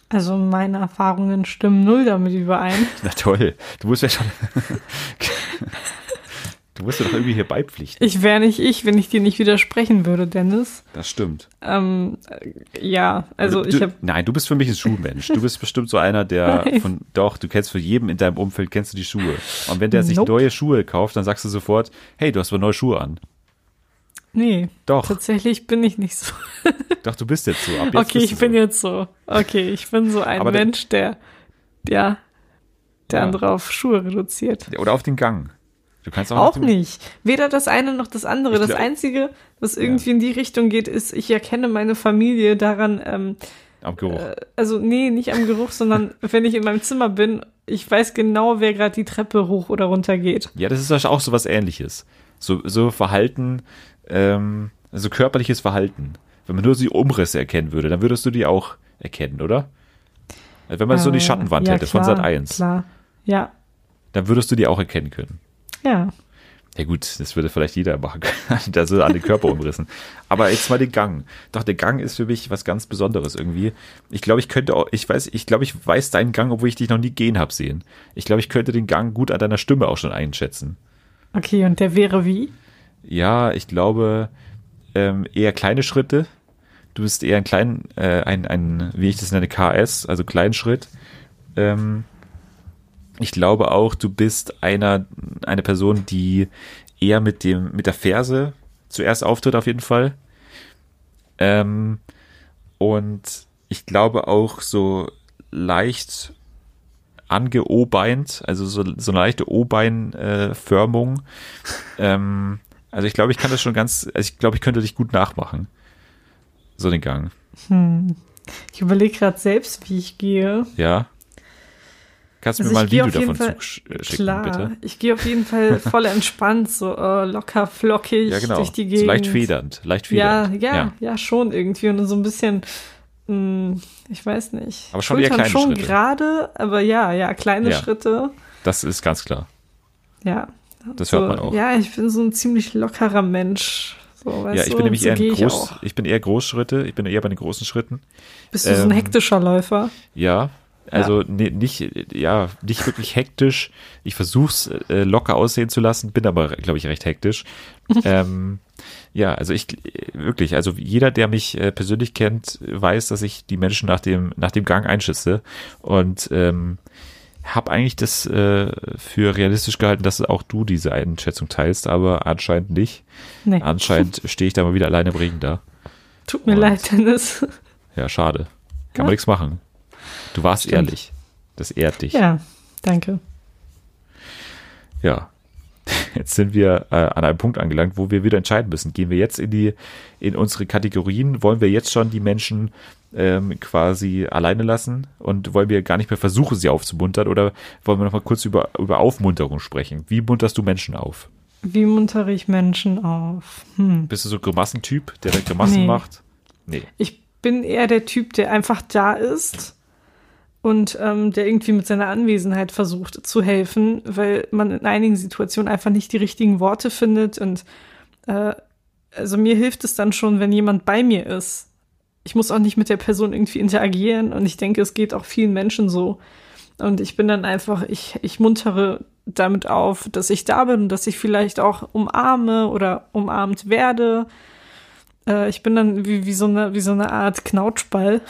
Also meine Erfahrungen stimmen null damit überein. Na toll, du musst ja schon. du musst ja doch irgendwie hier beipflichten. Ich wäre nicht ich, wenn ich dir nicht widersprechen würde, Dennis. Das stimmt. Ähm, äh, ja, also du, ich habe. Nein, du bist für mich ein Schuhmensch. Du bist bestimmt so einer, der von. Doch, du kennst für jedem in deinem Umfeld kennst du die Schuhe. Und wenn der sich Nope. neue Schuhe kauft, dann sagst du sofort, hey, du hast wohl neue Schuhe an. Nee, Doch, tatsächlich bin ich nicht so. doch, du bist jetzt so. Ab jetzt okay, ich bin so. jetzt so. Okay, ich bin so ein Aber Mensch, der, der, der Ja. andere auf Schuhe reduziert. Oder auf den Gang. Du kannst auch, Auch nicht. Weder das eine noch das andere. Ich Das glaub- Einzige, was irgendwie in die Richtung geht, ist, ich erkenne meine Familie daran, ähm, Am Geruch. äh, also nee, nicht am Geruch, sondern wenn ich in meinem Zimmer bin, ich weiß genau, wer gerade die Treppe hoch oder runter geht. Ja, das ist auch so was ähnliches. So, so Verhalten, ähm, so körperliches Verhalten. Wenn man nur die Umrisse erkennen würde, dann würdest du die auch erkennen, oder? Also Wenn man so die Äh, Schattenwand ja, hätte von klar, Sat 1, Klar. Ja. dann würdest du die auch erkennen können. Ja. Ja gut, das würde vielleicht jeder machen können, da an den Körper umrissen. Aber jetzt mal den Gang. Doch, der Gang ist für mich was ganz Besonderes irgendwie. Ich glaube, ich könnte auch, ich weiß, ich glaube, ich weiß deinen Gang, obwohl ich dich noch nie gehen hab sehen. Ich glaube, ich könnte den Gang gut an deiner Stimme auch schon einschätzen. Okay, und der wäre wie? Ja, ich glaube, ähm, eher kleine Schritte. Du bist eher ein klein, äh, ein, ein, wie ich das nenne, KS, also Kleinschritt. Ähm, ich glaube auch, du bist einer, eine Person, die eher mit dem, mit der Ferse zuerst auftritt, auf jeden Fall. Ähm, und ich glaube auch so leicht angeobeint, also so, so eine leichte O-Bein-Förmung. ähm, also ich glaube, ich kann das schon ganz, also ich glaube, ich könnte dich gut nachmachen. So den Gang. Ich überlege gerade selbst, wie ich gehe. Ja. Kannst du Also mir mal ein Video davon Fall- zusch- äh, schicken, Klar, bitte? ich gehe auf jeden Fall voll entspannt, so äh, locker flockig Ja, genau. durch die Gegend. So leicht federnd. Leicht Ja, federnd. ja, ja, schon irgendwie und so ein bisschen, mh, ich weiß nicht. Aber schon eher Schultern kleine schon Schritte. gerade, aber ja, ja, kleine Ja. Schritte. Das ist ganz klar. Ja. Das so, hört man auch. Ja, ich bin so ein ziemlich lockerer Mensch. So, ja, ich du? bin nämlich so eher ein ich groß, ich bin eher Großschritte, ich bin eher bei den großen Schritten. Bist du so ein ähm, hektischer Läufer? Ja, also ne- nicht, ja, nicht wirklich hektisch. Ich versuch's äh, locker aussehen zu lassen, bin aber, glaube ich, recht hektisch. ähm, ja, also ich wirklich, also jeder, der mich äh, persönlich kennt, weiß, dass ich die Menschen nach dem nach dem Gang einschätze und ähm, habe eigentlich das äh, für realistisch gehalten, dass auch du diese Einschätzung teilst, aber anscheinend nicht. Nee, Anscheinend stehe ich da mal wieder alleine im Regen da. tut mir und- leid, Dennis. Ja, schade. Kann Ja. man nichts machen. Du warst Stimmt. ehrlich. Das ehrt dich. Ja, danke. Ja. Jetzt sind wir äh, an einem Punkt angelangt, wo wir wieder entscheiden müssen. Gehen wir jetzt in die, in unsere Kategorien? Wollen wir jetzt schon die Menschen ähm, quasi alleine lassen und wollen wir gar nicht mehr versuchen, sie aufzumuntern oder wollen wir noch mal kurz über, über Aufmunterung sprechen? Wie munterst du Menschen auf? Wie muntere ich Menschen auf? Hm. Bist du so Grimassentyp, der da Grimassen Nee. macht? Nee. Ich bin eher der Typ, der einfach da ist und ähm, der irgendwie mit seiner Anwesenheit versucht zu helfen, weil man in einigen Situationen einfach nicht die richtigen Worte findet. Und äh, also mir hilft es dann schon, wenn jemand bei mir ist. Ich muss auch nicht mit der Person irgendwie interagieren und ich denke, es geht auch vielen Menschen so. Und ich bin dann einfach, ich, ich muntere damit auf, dass ich da bin und dass ich vielleicht auch umarme oder umarmt werde. Äh, ich bin dann wie, wie, so eine, wie so eine Art Knautschball.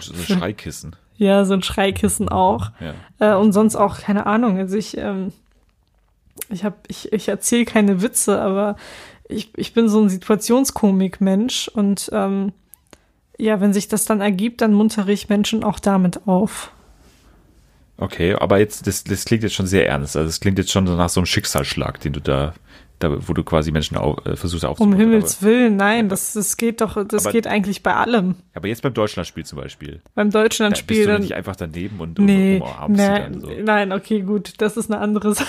So, so Schreikissen. Ja, so ein Schreikissen auch. Ja. Äh, und sonst auch, keine Ahnung. Also ich, ähm, ich hab, ich, ich erzähle keine Witze, aber ich, ich bin so ein Situationskomik-Mensch und ähm, ja, wenn sich das dann ergibt, dann muntere ich Menschen auch damit auf. Okay, aber jetzt, das, das klingt jetzt schon sehr ernst. Also es klingt jetzt schon so nach so einem Schicksalsschlag, den du da, da wo du quasi Menschen auch, äh, versuchst Um aufzubauen. Himmels Willen, nein, das, das geht doch, das Aber- geht eigentlich bei allem. Aber, jetzt beim Deutschlandspiel zum Beispiel. Beim Da bist Deutschlandspiel du dann nicht einfach daneben und, und Nee, umarmst nein, dann so. nein, okay, gut, das ist eine andere Sache.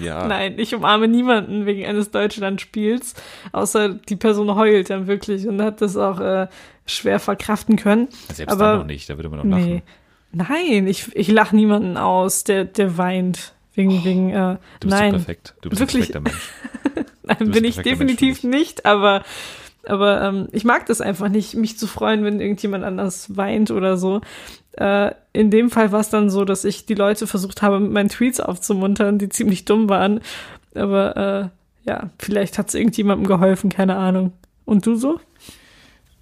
Ja. Nein, ich umarme niemanden wegen eines Deutschlandspiels, außer die Person heult dann wirklich und hat das auch äh, schwer verkraften können. Selbst aber dann noch nicht, da würde man noch lachen. Nee. Nein, ich, ich lache niemanden aus, der, der weint. Wegen, wegen, äh, Du bist nein, so perfekt. Du bist Wirklich? ein perfekter Mensch. bin ich definitiv Mensch nicht, aber, aber ähm, ich mag das einfach nicht, mich zu freuen, wenn irgendjemand anders weint oder so. Äh, in dem Fall war es dann so, dass ich die Leute versucht habe, mit meinen Tweets aufzumuntern, die ziemlich dumm waren. Aber äh, ja, vielleicht hat es irgendjemandem geholfen, keine Ahnung. Und du so?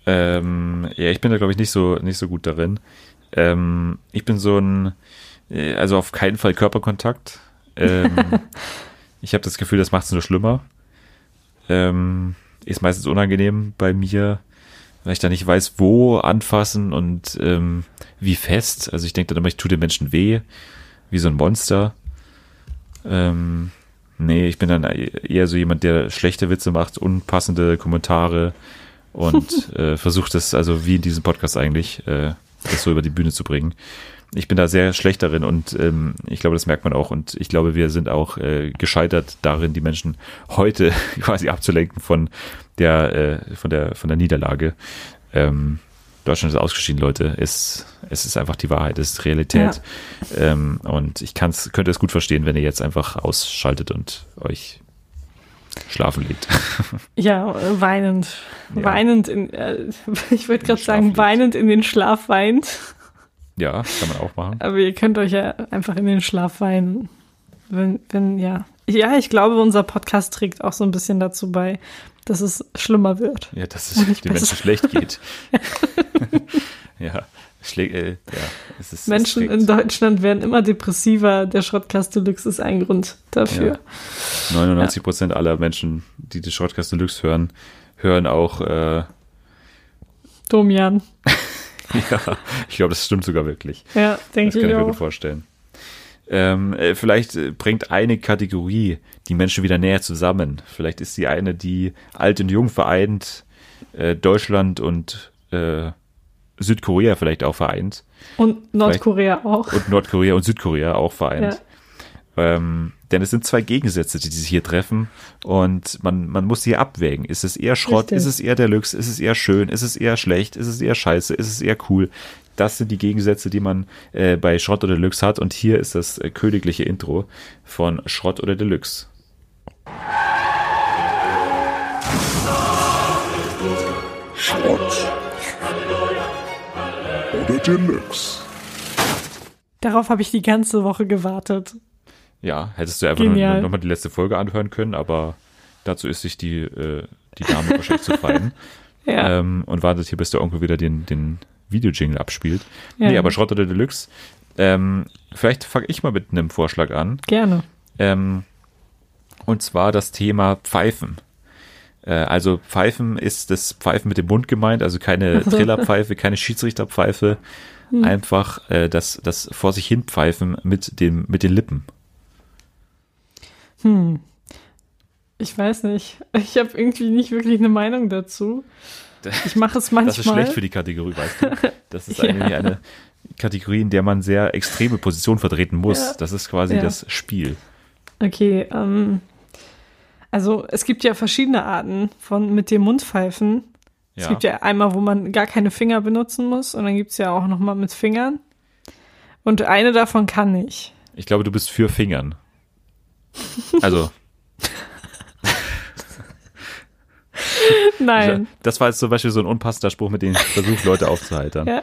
Ähm, ja, ich bin da, glaube ich, nicht so, nicht so gut darin. Ähm, ich bin so ein, äh, also auf keinen Fall Körperkontakt. Ähm, ich habe das Gefühl, das macht es nur schlimmer. Ähm, ist meistens unangenehm bei mir, weil ich da nicht weiß, wo anfassen und ähm, wie fest. Also ich denke dann immer, ich tue den Menschen weh, wie so ein Monster. Ähm, nee, ich bin dann eher so jemand, der schlechte Witze macht, unpassende Kommentare und äh, versucht das, also wie in diesem Podcast eigentlich, äh, das so über die Bühne zu bringen. Ich bin da sehr schlecht darin und ähm, ich glaube, das merkt man auch und ich glaube, wir sind auch äh, gescheitert darin, die Menschen heute quasi abzulenken von der, äh, von der, von der Niederlage. Ähm, Deutschland ist ausgeschieden, Leute. Es, es ist einfach die Wahrheit, es ist Realität. Ähm, und ich kann's, könnte es gut verstehen, wenn ihr jetzt einfach ausschaltet und euch schlafen legt. Ja, äh, weinend. Ja. Weinend in, äh, ich würde gerade sagen, liegt. weinend in den Schlaf weint. Ja, kann man auch machen. Aber ihr könnt euch ja einfach in den Schlaf weinen. Wenn, wenn, ja. Ja, ich glaube, unser Podcast trägt auch so ein bisschen dazu bei, dass es schlimmer wird. Ja, dass es den Menschen schlecht geht. ja, äh, ja, es ist, Menschen in Deutschland werden immer depressiver. Der Schrottcast Deluxe ist ein Grund dafür. 99 Prozent aller Menschen, die die Shortcast Deluxe hören, hören auch, äh, Domian. ja, ich glaube, das stimmt sogar wirklich. Ja, Das denke kann ich ich mir auch. gut vorstellen. Ähm, äh, vielleicht äh, bringt eine Kategorie die Menschen wieder näher zusammen. Vielleicht ist die eine, die alt und jung vereint, äh, Deutschland und äh, Südkorea vielleicht auch vereint Und Nordkorea auch. und Nordkorea und Südkorea auch vereint. Ähm, denn es sind zwei Gegensätze, die sich hier treffen und man, man muss sie abwägen. Ist es eher Schrott? Richtig. Ist es eher Deluxe? Ist es eher schön? Ist es eher schlecht? Ist es eher scheiße? Ist es eher cool? Das sind die Gegensätze, die man äh, bei Schrott oder Deluxe hat und hier ist das äh, königliche Intro von Schrott oder Deluxe. Schrott oder Deluxe. Darauf habe ich die ganze Woche gewartet. Ja, hättest du einfach nur Genial. noch mal die letzte Folge anhören können, aber dazu ist sich die, äh, die Dame wahrscheinlich zu fein. Ja. ähm, und wartet hier, bis der Onkel wieder den, den Videojingle abspielt. Ja. Nee, aber Schrott oder Deluxe. Ähm, vielleicht fange ich mal mit einem Vorschlag an. Gerne. Ähm, und zwar das Thema Pfeifen. Äh, also Pfeifen ist das Pfeifen mit dem Mund gemeint, also keine Trillerpfeife, keine Schiedsrichterpfeife, einfach äh, das, das vor sich hin Pfeifen mit dem mit den Lippen. Hm. Ich weiß nicht. Ich habe irgendwie nicht wirklich eine Meinung dazu. Ich mache es manchmal. Das ist schlecht für die Kategorie, weißt du. Das ist Ja. eigentlich eine Kategorie, in der man sehr extreme Positionen vertreten muss. Ja. Das ist quasi Ja. das Spiel. Okay, ähm, Also es gibt ja verschiedene Arten von mit dem Mund pfeifen. Es gibt ja einmal, wo man gar keine Finger benutzen muss und dann gibt's ja auch nochmal mit Fingern. Und eine davon kann ich. Ich glaube, du bist für Fingern. Also, Nein. das war jetzt zum Beispiel so ein unpassender Spruch, mit dem ich versuche, Leute aufzuheitern. Ja.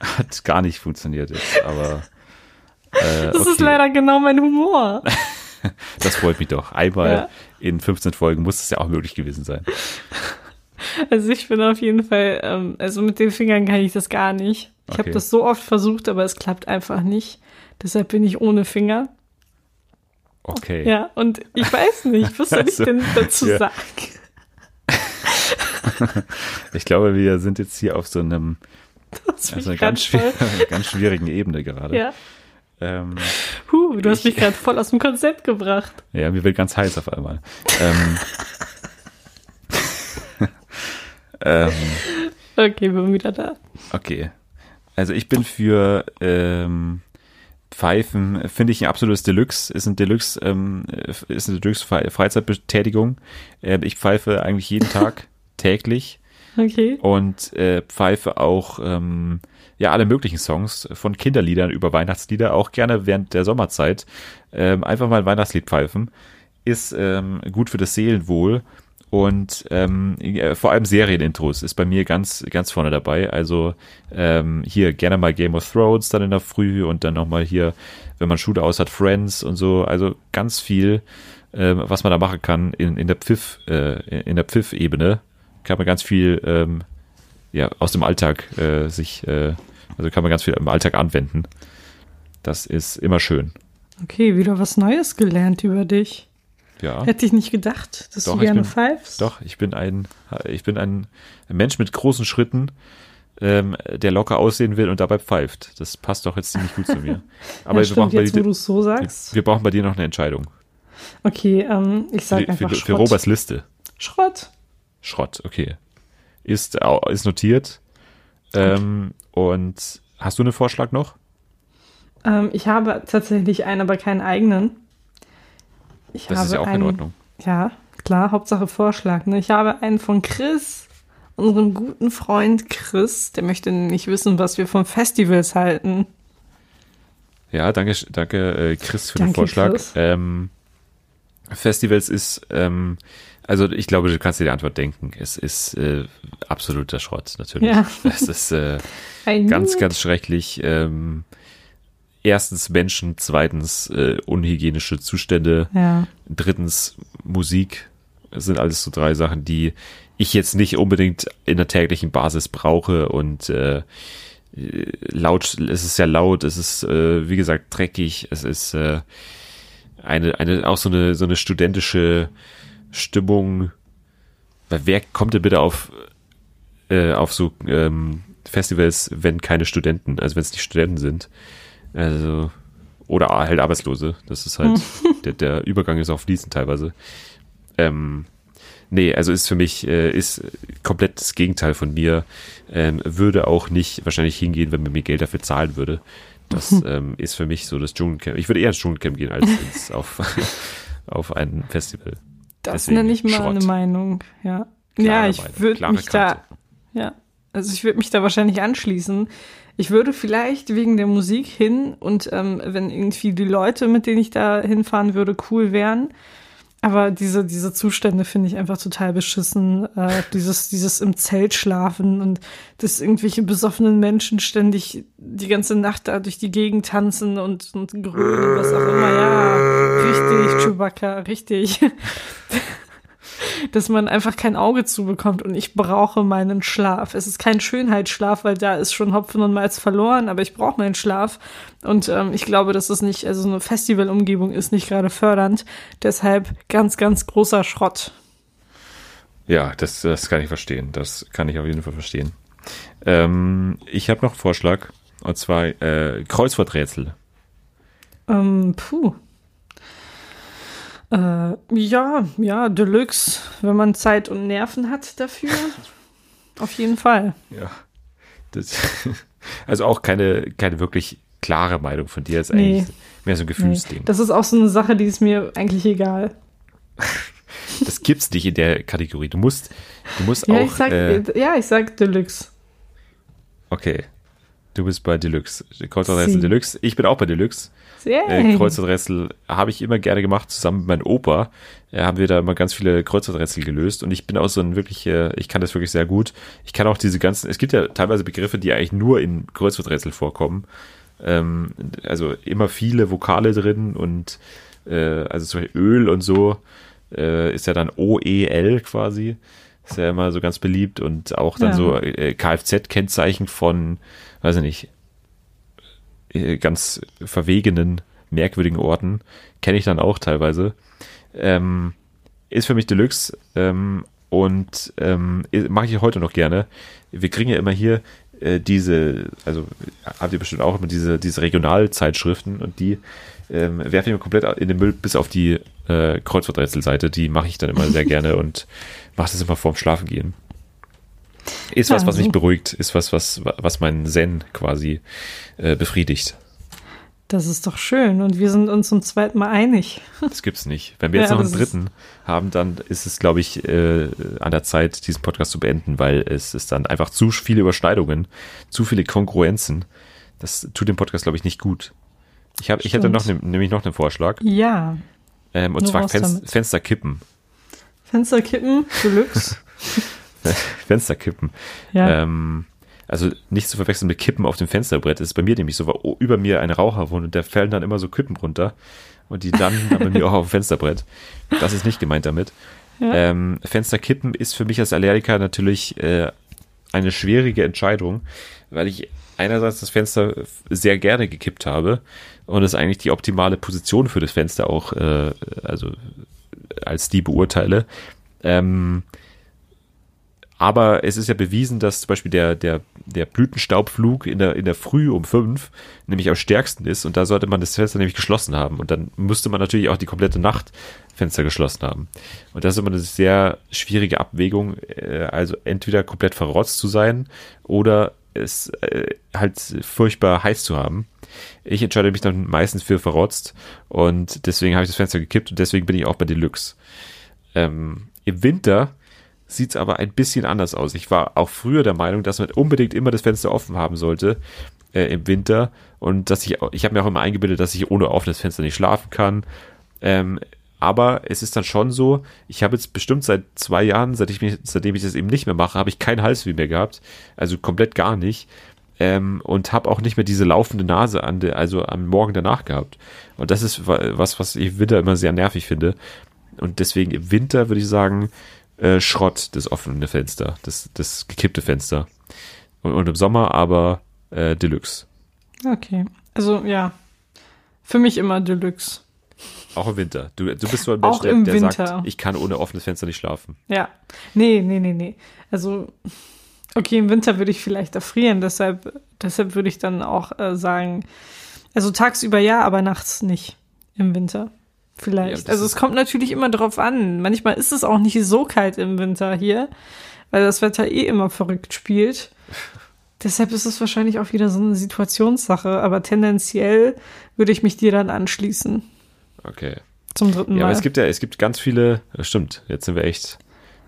Hat gar nicht funktioniert jetzt, aber äh, Das ist okay. leider genau mein Humor. das freut mich doch. Einmal Ja. in 15 Folgen muss es ja auch möglich gewesen sein. Also ich bin auf jeden Fall, ähm, also mit den Fingern kann ich das gar nicht. Ich habe Okay. das so oft versucht, aber es klappt einfach nicht. Deshalb bin ich ohne Finger. Okay. Ja, und ich weiß nicht, was soll ich Also, denn dazu ja. sagen? Ich glaube, wir sind jetzt hier auf so einem also einer ganz, schwier ganz schwierigen Ebene gerade. ja. Ähm, Huh, du hast Ich- mich gerade voll aus dem Konzept gebracht. ja, mir wird ganz heiß auf einmal. ähm, ähm, Okay, bin wieder da. Okay. Also ich bin für ähm, Pfeifen, finde ich ein absolutes Deluxe, ist ein Deluxe, ähm, ist eine Deluxe Fre- Freizeitbetätigung. Äh, ich pfeife eigentlich jeden Tag, täglich Okay. und äh, pfeife auch ähm, ja alle möglichen Songs von Kinderliedern über Weihnachtslieder, auch gerne während der Sommerzeit. Ähm, einfach mal ein Weihnachtslied pfeifen ist ähm, gut für das Seelenwohl und ähm, äh, vor allem Serienintros ist bei mir ganz ganz vorne dabei. Also ähm, hier gerne mal Game of Thrones dann in der Früh und dann noch mal hier, wenn man Schule aus hat, Friends und so. Also ganz viel, ähm, was man da machen kann in, in der Pfiff äh, in der Pfiff-Ebene kann man ganz viel ähm, ja, aus dem Alltag äh, sich, äh, also kann man ganz viel im Alltag anwenden. Das ist immer schön. Okay, wieder was Neues gelernt über dich. Ja, Hätte ich nicht gedacht, dass Doch, du gerne bin- pfeifst. doch, ich bin ein, ich bin ein Mensch mit großen Schritten, ähm, der locker aussehen will und dabei pfeift. Das passt doch jetzt ziemlich gut zu mir. Aber ja, wir, stimmt, brauchen bei jetzt dir, du es so sagst. wir brauchen bei dir noch eine Entscheidung. Okay, ähm, ich sag Für, einfach für, Schrott. für Roberts Liste. Schrott. Schrott, okay. Ist, ist notiert. Ähm, und hast du einen Vorschlag noch? Ähm, ich habe tatsächlich einen, aber keinen eigenen. Ich Das ist ja auch einen, in Ordnung. Ja, klar, Hauptsache Vorschlag. Ne? Ich habe einen von Chris, unserem guten Freund Chris. Der möchte nicht wissen, was wir von Festivals halten. Ja, danke, danke äh, Chris für den Danke, Vorschlag. Chris. Ähm, Festivals ist, ähm, also ich glaube, du kannst dir die Antwort denken. Es ist äh, absoluter Schrott, natürlich. Ja. Es ist äh, ganz, ganz schrecklich. Ähm, erstens Menschen, zweitens äh, unhygienische Zustände, Ja, drittens Musik. Das sind alles so drei Sachen, die ich jetzt nicht unbedingt in der täglichen Basis brauche und äh, laut, es ist ja laut, es ist, äh, wie gesagt, dreckig, es ist äh, eine, eine, auch so eine, so eine studentische Stimmung. Weil wer kommt denn bitte auf, äh, auf so ähm, Festivals, wenn keine Studenten, also wenn es nicht Studenten sind? Also, oder halt Arbeitslose. Das ist halt, der, der Übergang ist auch fließend teilweise. Ähm, nee, also ist für mich, äh, ist komplett das Gegenteil von mir. Ähm, würde auch nicht wahrscheinlich hingehen, wenn man mir Geld dafür zahlen würde. Das ähm, ist für mich so das Dschungelcamp. Ich würde eher ins Dschungelcamp gehen, als ins, auf, auf ein Festival. das Deswegen nenne ich mal Schrott. eine Meinung. Ja, Klare ja ich würde mich da, Kante. ja, also ich würde mich da wahrscheinlich anschließen. Ich würde vielleicht wegen der Musik hin und ähm, wenn irgendwie die Leute, mit denen ich da hinfahren würde, cool wären. Aber diese, diese Zustände finde ich einfach total beschissen. Äh, dieses, dieses im Zelt schlafen und dass irgendwelche besoffenen Menschen ständig die ganze Nacht da durch die Gegend tanzen und, und grölen, was auch immer. Ja, richtig, Chewbacca, richtig. Dass man einfach kein Auge zubekommt und ich brauche meinen Schlaf. Es ist kein Schönheitsschlaf, weil da ist schon Hopfen und Malz verloren, aber ich brauche meinen Schlaf. Und ähm, ich glaube, dass es nicht, also so eine Festivalumgebung ist nicht gerade fördernd. Deshalb ganz, ganz großer Schrott. Ja, das, das kann ich verstehen. Das kann ich auf jeden Fall verstehen. Ähm, ich habe noch einen Vorschlag. Und zwar äh, Kreuzworträtsel. Ähm, puh. Äh, ja, ja, Deluxe, wenn man Zeit und Nerven hat dafür. Auf jeden Fall. Ja. Das, also auch keine, keine wirklich klare Meinung von dir. Ist Nee. eigentlich mehr so ein Gefühlsding. Das ist auch so eine Sache, die ist mir eigentlich egal. gibt's nicht in der Kategorie. Du musst, du musst Ja, auch. ich sag, äh, ja, ich sag Deluxe. okay. Du bist bei Deluxe. Kreuzworträtsel Sie. Deluxe. Ich bin auch bei Deluxe. Yay. Äh, Kreuzworträtsel habe ich immer gerne gemacht, zusammen mit meinem Opa. Äh, haben wir da immer ganz viele Kreuzworträtsel gelöst und ich bin auch so ein wirklich, äh, ich kann das wirklich sehr gut. Ich kann auch diese ganzen, es gibt ja teilweise Begriffe, die eigentlich nur in Kreuzworträtsel vorkommen. Ähm, also immer viele Vokale drin und äh, also zum Beispiel Öl und so äh, ist ja dann OEL quasi. Ist ja immer so ganz beliebt und auch dann Ja. so äh, Kfz-Kennzeichen von, weiß ich nicht, ganz verwegenen, merkwürdigen Orten. Kenne ich dann auch teilweise. Ähm, ist für mich Deluxe ähm, und ähm, mache ich heute noch gerne. Wir kriegen ja immer hier äh, diese, also habt ihr bestimmt auch immer diese, diese Regionalzeitschriften und die ähm, werfe ich mir komplett in den Müll bis auf die äh, Kreuzworträtselseite. Die mache ich dann immer sehr gerne und mache das immer vorm Schlafengehen. Ist was, was mich beruhigt, ist was, was, was meinen Zen quasi äh, befriedigt. Das ist doch schön und wir sind uns zum zweiten Mal einig. Das gibt's nicht. Wenn wir jetzt Ja, noch einen dritten haben, dann ist es, glaube ich, äh, an der Zeit, diesen Podcast zu beenden, weil es ist dann einfach zu viele Überschneidungen, zu viele Kongruenzen. Das tut dem Podcast, glaube ich, nicht gut. Ich, hab, ich hätte noch ne, nämlich noch einen Vorschlag. Ja. Ähm, und Nur zwar damit. Fenster kippen. Fenster kippen, Deluxe. Fenster kippen. Ja. Ähm, also nicht zu verwechseln mit Kippen auf dem Fensterbrett. Das ist bei mir nämlich so, weil über mir ein Raucher wohnt und da fallen dann immer so Kippen runter. Und die dann dann bei mir auch auf dem Fensterbrett. Das ist nicht gemeint damit. Ja. Ähm, Fensterkippen ist für mich als Allergiker natürlich äh, eine schwierige Entscheidung, weil ich einerseits das Fenster sehr gerne gekippt habe und es eigentlich die optimale Position für das Fenster auch, äh, also als die beurteile. Ähm, aber es ist ja bewiesen, dass zum Beispiel der, der, der Blütenstaubflug in der, in der Früh um fünf nämlich am stärksten ist und da sollte man das Fenster nämlich geschlossen haben und dann müsste man natürlich auch die komplette Nacht Fenster geschlossen haben. Und das ist immer eine sehr schwierige Abwägung, äh, also entweder komplett verrotzt zu sein oder es äh, halt furchtbar heiß zu haben. Ich entscheide mich dann meistens für verrotzt und deswegen habe ich das Fenster gekippt und deswegen bin ich auch bei Deluxe. Ähm, Im Winter sieht es aber ein bisschen anders aus. Ich war auch früher der Meinung, dass man unbedingt immer das Fenster offen haben sollte äh, im Winter und dass ich, ich habe mir auch immer eingebildet, dass ich ohne offenes Fenster nicht schlafen kann. Ähm, aber es ist dann schon so, ich habe jetzt bestimmt seit zwei Jahren, seit ich mich, seitdem ich das eben nicht mehr mache, habe ich kein Halsweh mehr gehabt. Also komplett gar nicht. Ähm, und habe auch nicht mehr diese laufende Nase an der, also am Morgen danach gehabt. Und das ist wa- was, was ich im Winter immer sehr nervig finde. Und deswegen im Winter würde ich sagen, äh, Schrott, das offene Fenster, das, das gekippte Fenster. Und, und im Sommer aber äh, Deluxe. Okay. Also ja. Für mich immer Deluxe. Auch im Winter. Du, du bist so ein Mensch, Auch der, im der Winter. sagt, ich kann ohne offenes Fenster nicht schlafen. Ja. Nee, nee, nee, nee. Also, okay, im Winter würde ich vielleicht erfrieren, deshalb, deshalb würde ich dann auch äh, sagen, also tagsüber ja, aber nachts nicht. Im Winter. Ja, Vielleicht. das also es kommt natürlich immer drauf an. Manchmal ist es auch nicht so kalt im Winter hier, weil das Wetter eh immer verrückt spielt. Deshalb ist es wahrscheinlich auch wieder so eine Situationssache, aber tendenziell würde ich mich dir dann anschließen. Okay. Zum dritten Ja, Mal. aber es gibt ja, es gibt ganz viele, das stimmt, jetzt sind wir echt,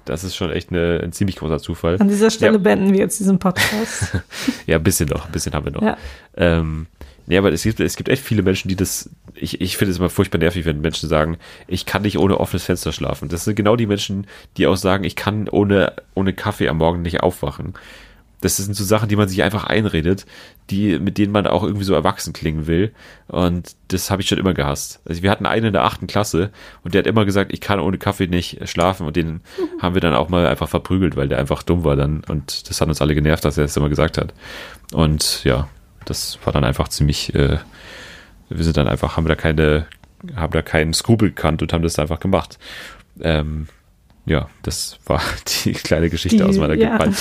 das ist schon echt eine, ein ziemlich großer Zufall. An dieser Stelle Ja. beenden wir jetzt diesen Podcast. Ja, ein bisschen noch, ein bisschen haben wir noch. ja. Ähm, nee, aber es gibt, es gibt echt viele Menschen, die das, ich, ich finde es immer furchtbar nervig, wenn Menschen sagen, ich kann nicht ohne offenes Fenster schlafen. Das sind genau die Menschen, die auch sagen, ich kann ohne, ohne Kaffee am Morgen nicht aufwachen. Das sind so Sachen, die man sich einfach einredet, die, mit denen man auch irgendwie so erwachsen klingen will. Und das habe ich schon immer gehasst. Also wir hatten einen in der achten Klasse und der hat immer gesagt, ich kann ohne Kaffee nicht schlafen. Und den haben wir dann auch mal einfach verprügelt, weil der einfach dumm war dann. Und das hat uns alle genervt, dass er das immer gesagt hat. Und ja, das war dann einfach ziemlich, äh, wir sind dann einfach, haben da keine, haben da keinen Skrupel gekannt und haben das einfach gemacht. Ähm, ja, das war die kleine Geschichte Die- aus meiner ja. Gewalt,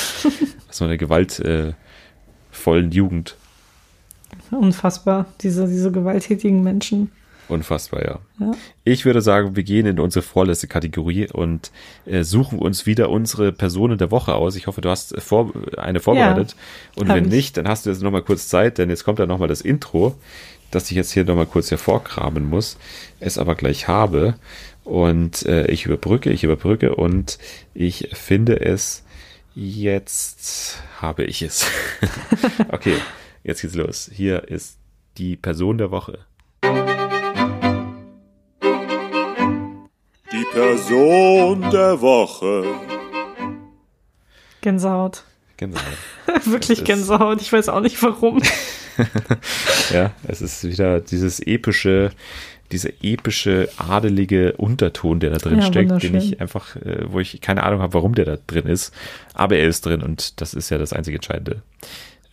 aus meiner gewaltvollen äh, Jugend. Unfassbar, diese, diese gewalttätigen Menschen. Unfassbar, ja. Ja. Ich würde sagen, wir gehen in unsere vorletzte Kategorie und äh, suchen uns wieder unsere Personen der Woche aus. Ich hoffe, du hast vor, eine vorbereitet. und hab wenn ich. nicht, dann hast du jetzt nochmal kurz Zeit, denn jetzt kommt dann nochmal das Intro. das ich jetzt hier nochmal kurz hervorkramen muss, es aber gleich habe. Und äh, ich überbrücke, ich überbrücke und ich finde es. Jetzt habe ich es. okay, jetzt geht's los. Hier ist die Person der Woche. Person der Woche. Gänsehaut. Gänsehaut. Wirklich Das Gänsehaut. Ich weiß auch nicht warum. Ja, es ist wieder dieses epische, dieser epische, adelige Unterton, der da drin Ja, steckt, den ich einfach, äh, wo ich keine Ahnung habe, warum der da drin ist. Aber er ist drin und das ist ja das einzige Entscheidende.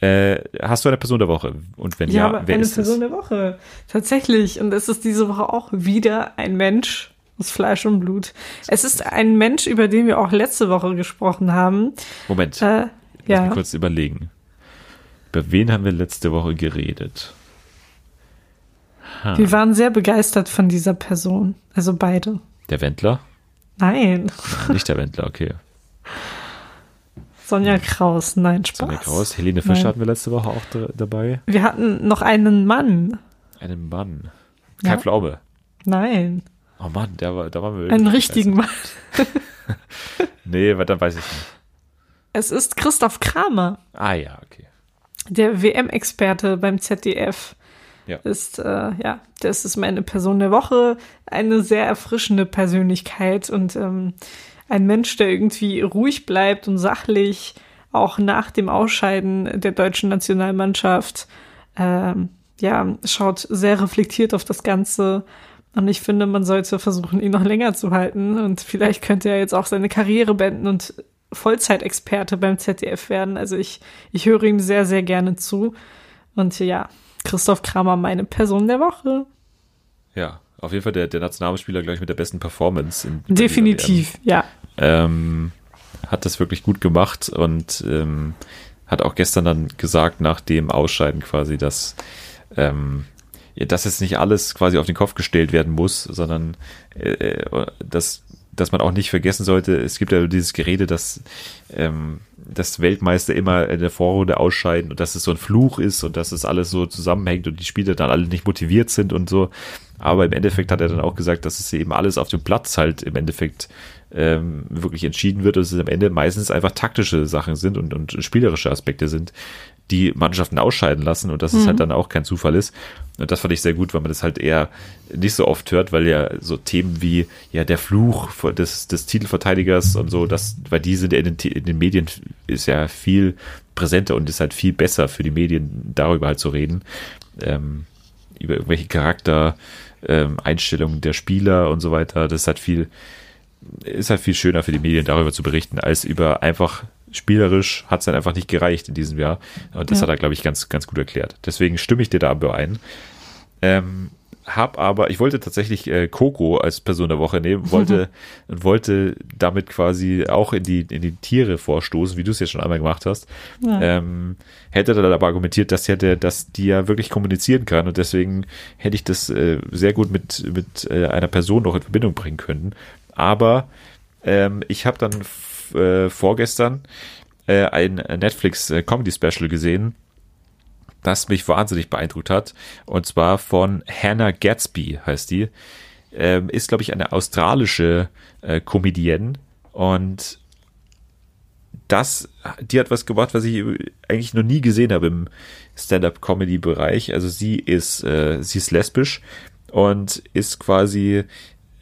Äh, hast du eine Person der Woche? Und wenn Ich ja, habe wer eine ist Person es? der Woche. Tatsächlich. Und es ist diese Woche auch wieder ein Mensch aus Fleisch und Blut. Es ist ein Mensch, über den wir auch letzte Woche gesprochen haben. Moment, Äh, lass ja. mich kurz überlegen. Über wen haben wir letzte Woche geredet? Wir waren sehr begeistert von dieser Person. Also beide. Der Wendler? Nein. Nicht der Wendler, okay. Sonja Kraus. Nein, Spaß. Sonja Kraus, Helene Fischer Nein. hatten wir letzte Woche auch da, dabei. Wir hatten noch einen Mann. Einen Mann. Kai Ja. Pflaume. Nein. Oh Mann, der war, da waren wir Einen richtigen Mann. Nee, weil dann weiß ich nicht. Es ist Christoph Kramer. Ah ja, okay. Der WM-Experte beim ZDF Ja. ist, äh, ja, das ist meine Person der Woche. Eine sehr erfrischende Persönlichkeit und ähm, ein Mensch, der irgendwie ruhig bleibt und sachlich, auch nach dem Ausscheiden der deutschen Nationalmannschaft, ähm, ja, schaut sehr reflektiert auf das Ganze. Und ich finde, man sollte versuchen, ihn noch länger zu halten. Und vielleicht könnte er jetzt auch seine Karriere beenden und Vollzeitexperte beim ZDF werden. Also ich, ich höre ihm sehr, sehr gerne zu. Und ja, Christoph Kramer, meine Person der Woche. Ja, auf jeden Fall der, der Nationalspieler, glaube ich, mit der besten Performance. In, Definitiv, ja. Ähm, hat das wirklich gut gemacht und ähm, hat auch gestern dann gesagt, nach dem Ausscheiden quasi, dass, ähm, dass jetzt nicht alles quasi auf den Kopf gestellt werden muss, sondern äh, äh, dass, dass man auch nicht vergessen sollte, es gibt ja dieses Gerede, dass, ähm, dass Weltmeister immer in der Vorrunde ausscheiden und dass es so ein Fluch ist und dass es alles so zusammenhängt und die Spieler dann alle nicht motiviert sind und so. Aber im Endeffekt hat er dann auch gesagt, dass es eben alles auf dem Platz halt im Endeffekt ähm, wirklich entschieden wird, dass es am Ende meistens einfach taktische Sachen sind und, und spielerische Aspekte sind, die Mannschaften ausscheiden lassen und dass es halt dann auch kein Zufall ist. Und das fand ich sehr gut, weil man das halt eher nicht so oft hört, weil ja so Themen wie ja der Fluch des, des Titelverteidigers und so, das, weil die sind ja in den, in den Medien ist ja viel präsenter und ist halt viel besser für die Medien, darüber halt zu reden. Ähm, über irgendwelche Charakter, ähm, Einstellungen der Spieler und so weiter. Das ist halt viel, ist halt viel schöner für die Medien, darüber zu berichten, als über einfach spielerisch hat es dann einfach nicht gereicht in diesem Jahr. Und das Ja. hat er, glaube ich, ganz, ganz gut erklärt. Deswegen stimme ich dir da ein. Ähm, hab aber, ich wollte tatsächlich äh, Coco als Person der Woche nehmen, wollte und wollte damit quasi auch in die, in die Tiere vorstoßen, wie du es jetzt schon einmal gemacht hast. Ja. Ähm, hätte dann aber argumentiert, dass ja der, dass die ja wirklich kommunizieren kann und deswegen hätte ich das äh, sehr gut mit, mit äh, einer Person noch in Verbindung bringen können. Aber ähm, ich habe dann äh, vorgestern äh, ein Netflix äh, Comedy Special gesehen, das mich wahnsinnig beeindruckt hat. Und zwar von Hannah Gatsby heißt die. Ähm, ist, glaube ich, eine australische äh, Comedienne. Und das, die hat was gemacht, was ich eigentlich noch nie gesehen habe im Stand-up-Comedy-Bereich. Also sie ist, äh, sie ist lesbisch und ist quasi,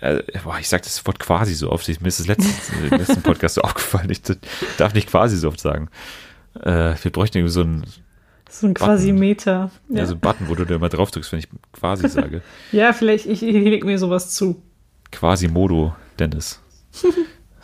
äh, boah, ich sag das Wort quasi so oft. Ich, mir ist das letzten, im letzten Podcast so aufgefallen. Ich darf nicht quasi so oft sagen. Äh, wir bräuchten irgendwie so ein, So ein quasi Meter. ja. Ja, so ein Button, wo du da immer drauf drückst, wenn ich quasi sage. ja vielleicht, ich, ich leg mir sowas zu. Quasimodo Dennis.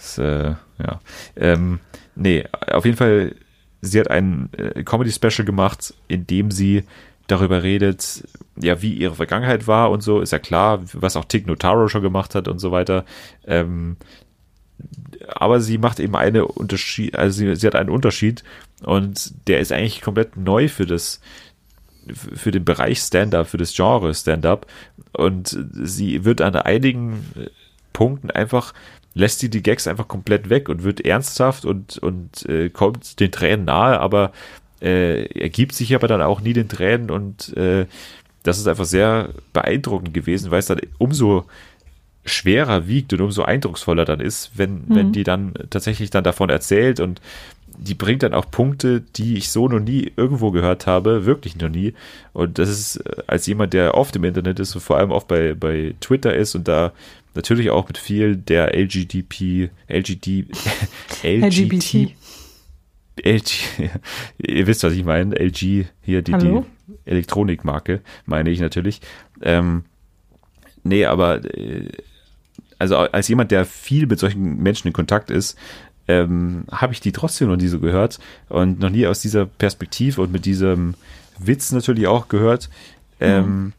Das, äh, ja. Ähm, nee, auf jeden Fall, sie hat ein äh, Comedy-Special gemacht, in dem sie darüber redet, ja, wie ihre Vergangenheit war und so, ist ja klar, was auch Tig Notaro schon gemacht hat und so weiter. Ähm, aber sie macht eben eine Unterschied, also sie, sie hat einen Unterschied und der ist eigentlich komplett neu für das, für den Bereich Stand-up, für das Genre Stand-up und sie wird an einigen äh, Punkten einfach lässt sie die Gags einfach komplett weg und wird ernsthaft und und äh, kommt den Tränen nahe, aber äh, ergibt sich aber dann auch nie den Tränen und äh, das ist einfach sehr beeindruckend gewesen, weil es dann umso schwerer wiegt und umso eindrucksvoller dann ist, wenn, Mhm. wenn die dann tatsächlich dann davon erzählt und die bringt dann auch Punkte, die ich so noch nie irgendwo gehört habe, wirklich noch nie. Und das ist äh, als jemand, der oft im Internet ist und vor allem auch bei, bei Twitter ist und da natürlich auch mit viel der LGDP, LGD, LGBT. LG, ihr wisst, was ich meine, LG, hier die, die? Elektronikmarke, meine ich natürlich. Ähm, nee, aber äh, also als jemand, der viel mit solchen Menschen in Kontakt ist, ähm, habe ich die trotzdem noch nie so gehört und noch nie aus dieser Perspektive und mit diesem Witz natürlich auch gehört. Ähm,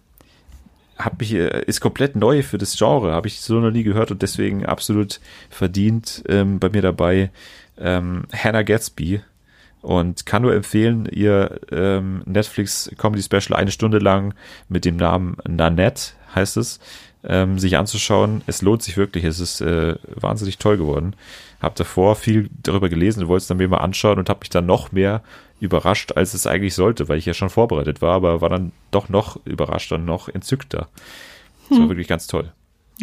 hab ich, äh, ist komplett neu für das Genre, habe ich so noch nie gehört und deswegen absolut verdient ähm, bei mir dabei ähm, Hannah Gatsby und kann nur empfehlen, ihr ähm, Netflix Comedy Special eine Stunde lang mit dem Namen Nanette heißt es, ähm, sich anzuschauen. Es lohnt sich wirklich, es ist äh, wahnsinnig toll geworden. Hab davor viel darüber gelesen, wollte es dann mir mal anschauen und habe mich dann noch mehr überrascht, als es eigentlich sollte, weil ich ja schon vorbereitet war, aber war dann doch noch überrascht und noch entzückter. Das war wirklich ganz toll.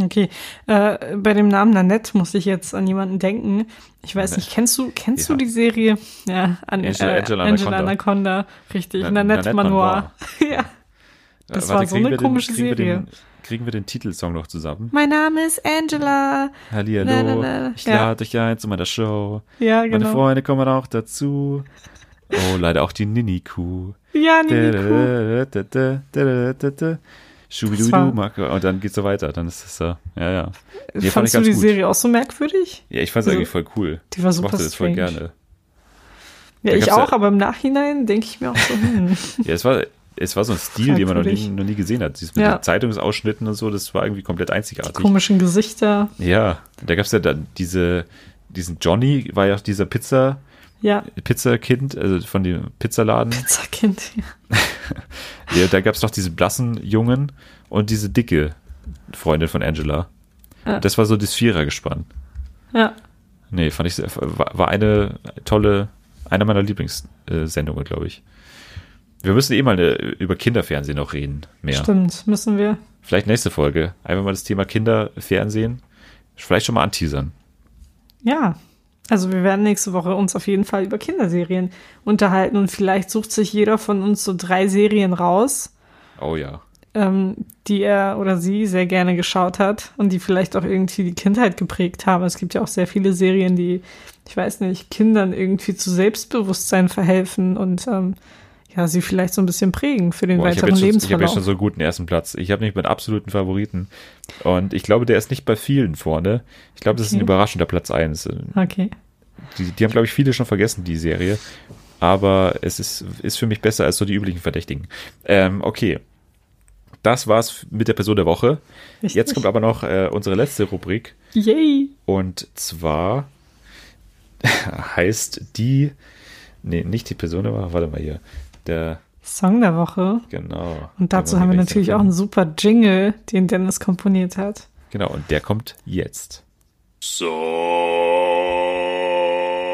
Okay, äh, bei dem Namen Nanette muss ich jetzt an jemanden denken. Ich weiß nicht, kennst du, kennst Ja. du die Serie? Ja, an, Angela- äh, Angela Angela Anaconda. Anaconda, richtig. Na- Nanette, Nanette Manoir. ja. Das Äh, war so eine den- komische kriegen wir Serie. Den, kriegen wir den Titelsong noch zusammen? Mein Name ist Angela. Hallihallo, Na, na, ich Ja. lade dich ein zu meiner Show. Ja, Meine genau. Freunde kommen auch dazu. Oh, leider auch die Nini-Kuh. Ja. Das Schubidudu, Marke. Und dann geht's so weiter. Dann ist es so. Ja, ja. Nee, fand ich Fandst du die gut. Serie auch so merkwürdig? Ja, ich fand's Also, eigentlich voll cool. Die war Ich super mochte das voll gerne. Ja, ich gab's ja- auch, aber im Nachhinein denke ich mir auch so, hm. Ja, es war, es war so ein Stil, den man noch nie, noch nie gesehen hat. Dieses mit Ja. den Zeitungsausschnitten und so, das war irgendwie komplett einzigartig. komischen Gesichter. Ja, da gab's ja dann diese, diesen Johnny, war ja auch dieser Pizza, Ja, Pizzakind, also von dem Pizzaladen. Pizzakind. Ja, da gab's noch diese blassen Jungen und diese dicke Freundin von Angela. Ja. Das war so das Vierergespann. Ja, Nee, fand ich, sehr- war, war eine tolle, eine meiner Lieblingssendungen, glaube ich. Wir müssen eh mal eine, über Kinderfernsehen noch reden. Mehr. stimmt, müssen wir. Vielleicht nächste Folge. Einfach mal das Thema Kinderfernsehen. Vielleicht schon mal anteasern. Ja, also wir werden nächste Woche uns auf jeden Fall über Kinderserien unterhalten und vielleicht sucht sich jeder von uns so drei Serien raus, Oh ja. ähm, die er oder sie sehr gerne geschaut hat und die vielleicht auch irgendwie die Kindheit geprägt haben. Es gibt ja auch sehr viele Serien, die, ich weiß nicht, Kindern irgendwie zu Selbstbewusstsein verhelfen und ähm, ja, sie vielleicht so ein bisschen prägen für den Boah, ich habe weiteren jetzt, schon- ich hab Lebensverlauf. jetzt schon so einen guten ersten Platz. Ich habe nicht meinen absoluten Favoriten. Und ich glaube, der ist nicht bei vielen vorne. Ich glaube, das ist ein Okay. überraschender Platz 1. okay. Die, die haben, glaube ich, viele schon vergessen, die Serie. Aber es ist, ist für mich besser als so die üblichen Verdächtigen. Ähm, okay. Das war's mit der Person der Woche. Richtig. Jetzt kommt aber noch äh, unsere letzte Rubrik. Yay! Und zwar heißt die, nee, nicht die Person der Woche, warte mal hier. Der, Song der Woche. genau. Und dazu haben wir natürlich auch einen super Jingle, den Dennis komponiert hat. Genau, und der kommt jetzt. So.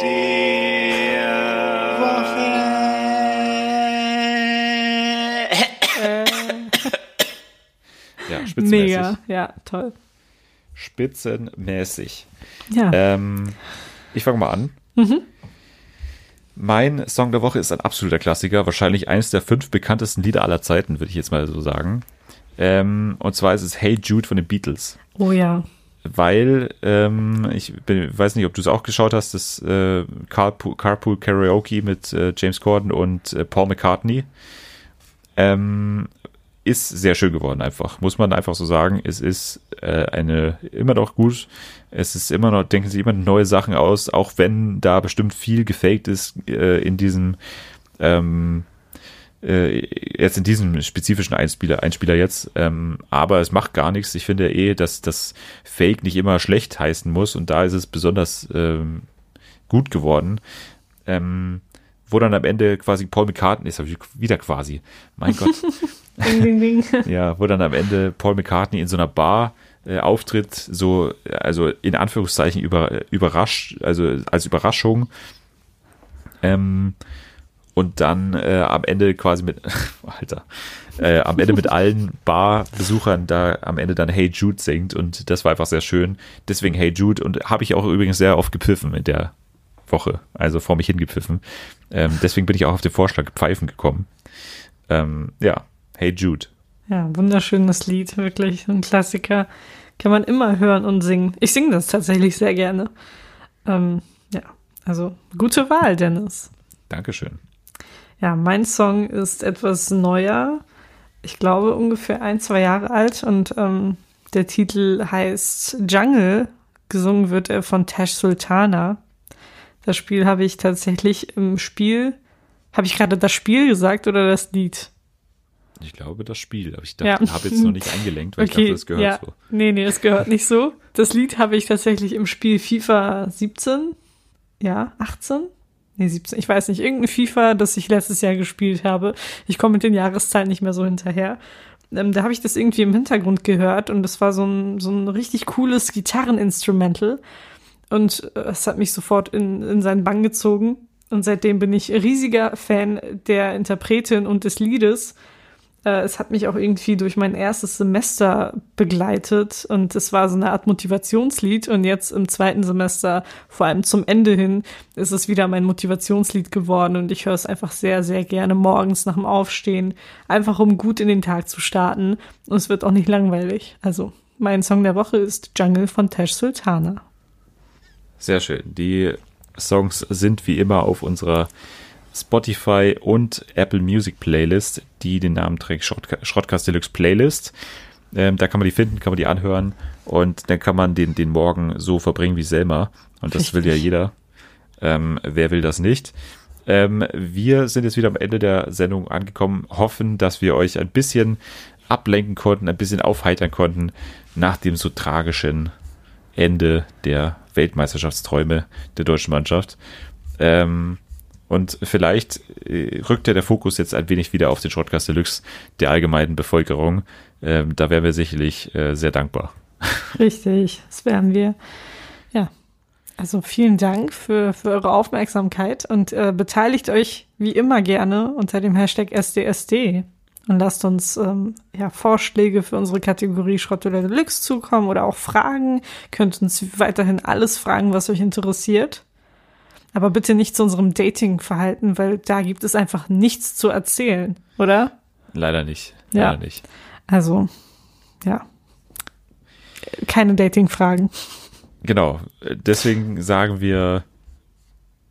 Der Ja, spitzenmäßig. Mega, ja, toll. Spitzenmäßig. Ja, Ähm, ich fange mal an. Mein Song der Woche ist ein absoluter Klassiker, wahrscheinlich eines der fünf bekanntesten Lieder aller Zeiten, würde ich jetzt mal so sagen. Ähm, und zwar ist es Hey Jude von den Beatles. oh ja. Weil, ähm, ich bin, weiß nicht, ob du es auch geschaut hast, das äh, Carpool, Carpool Karaoke mit äh, James Corden und äh, Paul McCartney. Ähm, ist sehr schön geworden einfach, muss man einfach so sagen. Es ist äh, eine immer noch gut. Es ist immer noch, denken sie immer neue Sachen aus, auch wenn da bestimmt viel gefaked ist äh, in diesem ähm, äh, jetzt in diesem spezifischen Einspieler, Einspieler jetzt, ähm, aber es macht gar nichts. Ich finde eh, dass das Fake nicht immer schlecht heißen muss und da ist es besonders ähm, gut geworden. Ähm, wo dann am Ende quasi Paul McCartney ist, wieder quasi, mein Gott, Ding, ding, ding. ja, wo dann am Ende Paul McCartney in so einer Bar äh, auftritt, so, also in Anführungszeichen über, überrascht, also als Überraschung. Ähm, und dann äh, am Ende quasi mit, Alter, äh, am Ende mit allen Barbesuchern da am Ende dann Hey Jude singt und das war einfach sehr schön. Deswegen Hey Jude und habe ich auch übrigens sehr oft gepfiffen in der Woche, also vor mich hingepfiffen. Ähm, deswegen bin ich auch auf den Vorschlag Pfeifen gekommen. Ähm, ja, Hey Jude. Ja, wunderschönes Lied, wirklich ein Klassiker. Kann man immer hören und singen. Ich singe das tatsächlich sehr gerne. Ähm, ja, also gute Wahl, Dennis. Dankeschön. Ja, mein Song ist etwas neuer. Ich glaube ungefähr ein, zwei Jahre alt und ähm, der Titel heißt Jungle. Gesungen wird er von Tash Sultana. Das Spiel habe ich tatsächlich im Spiel. Habe ich gerade das Spiel gesagt oder das Lied? Ich glaube, das Spiel. Aber ich Ja. habe jetzt noch nicht eingelenkt, weil Okay, ich dachte, das gehört ja. so. Nee, nee, es gehört nicht so. Das Lied habe ich tatsächlich im Spiel FIFA 17. Ja, 18? Nee, 17. Ich weiß nicht. Irgendein FIFA, das ich letztes Jahr gespielt habe. Ich komme mit den Jahreszahlen nicht mehr so hinterher. Ähm, da habe ich das irgendwie im Hintergrund gehört und das war so ein, so ein richtig cooles Gitarreninstrumental. Und äh, es hat mich sofort in, in seinen Bann gezogen. Und seitdem bin ich riesiger Fan der Interpretin und des Liedes. Äh, es hat mich auch irgendwie durch mein erstes Semester begleitet und es war so eine Art Motivationslied und jetzt im zweiten Semester, vor allem zum Ende hin, ist es wieder mein Motivationslied geworden und ich höre es einfach sehr, sehr gerne morgens nach dem Aufstehen, einfach um gut in den Tag zu starten und es wird auch nicht langweilig. Also mein Song der Woche ist Jungle von Tash Sultana. Sehr schön. Die Songs sind wie immer auf unserer Spotify und Apple Music Playlist, die den Namen trägt Schrott- Deluxe Playlist. Ähm, da kann man die finden, kann man die anhören und dann kann man den, den Morgen so verbringen wie Selma. Und das will ja Richtig. jeder. Ähm, wer will das nicht? Ähm, wir sind jetzt wieder am Ende der Sendung angekommen, hoffen, dass wir euch ein bisschen ablenken konnten, ein bisschen aufheitern konnten nach dem so tragischen Ende der Weltmeisterschaftsträume der deutschen Mannschaft. Ähm, und vielleicht äh, rückt ja der Fokus jetzt ein wenig wieder auf den Shortcast Deluxe der allgemeinen Bevölkerung. Ähm, da wären wir sicherlich äh, sehr dankbar. Richtig, das wären wir. Ja, also vielen Dank für, für eure Aufmerksamkeit und äh, beteiligt euch wie immer gerne unter dem Hashtag SDSD und lasst uns ähm, ja, Vorschläge für unsere Kategorie Schrott oder Deluxe zukommen oder auch Fragen. Könnt uns weiterhin alles fragen, was euch interessiert. Aber bitte nicht zu unserem Dating-Verhalten, weil da gibt es einfach nichts zu erzählen, oder? Leider nicht. Ja. Leider nicht. Also, ja. Keine Dating-Fragen. Genau. Deswegen sagen wir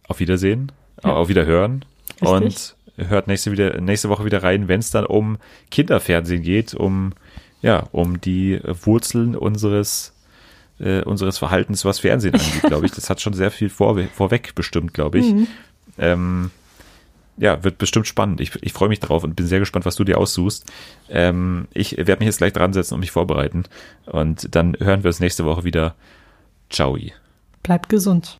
auf Wiedersehen, Ja. auf Wiederhören Richtig. und hört nächste, wieder, nächste Woche wieder rein, wenn es dann um Kinderfernsehen geht, um, ja, um die Wurzeln unseres, äh, unseres Verhaltens, was Fernsehen angeht, glaube ich. Das hat schon sehr viel vor, vorweg bestimmt, glaube ich. Mhm. Ähm, ja, wird bestimmt spannend. Ich, ich freue mich drauf und bin sehr gespannt, was du dir aussuchst. Ähm, ich werde mich jetzt gleich dran setzen und mich vorbereiten. Und dann hören wir uns nächste Woche wieder. Ciao. Bleibt gesund.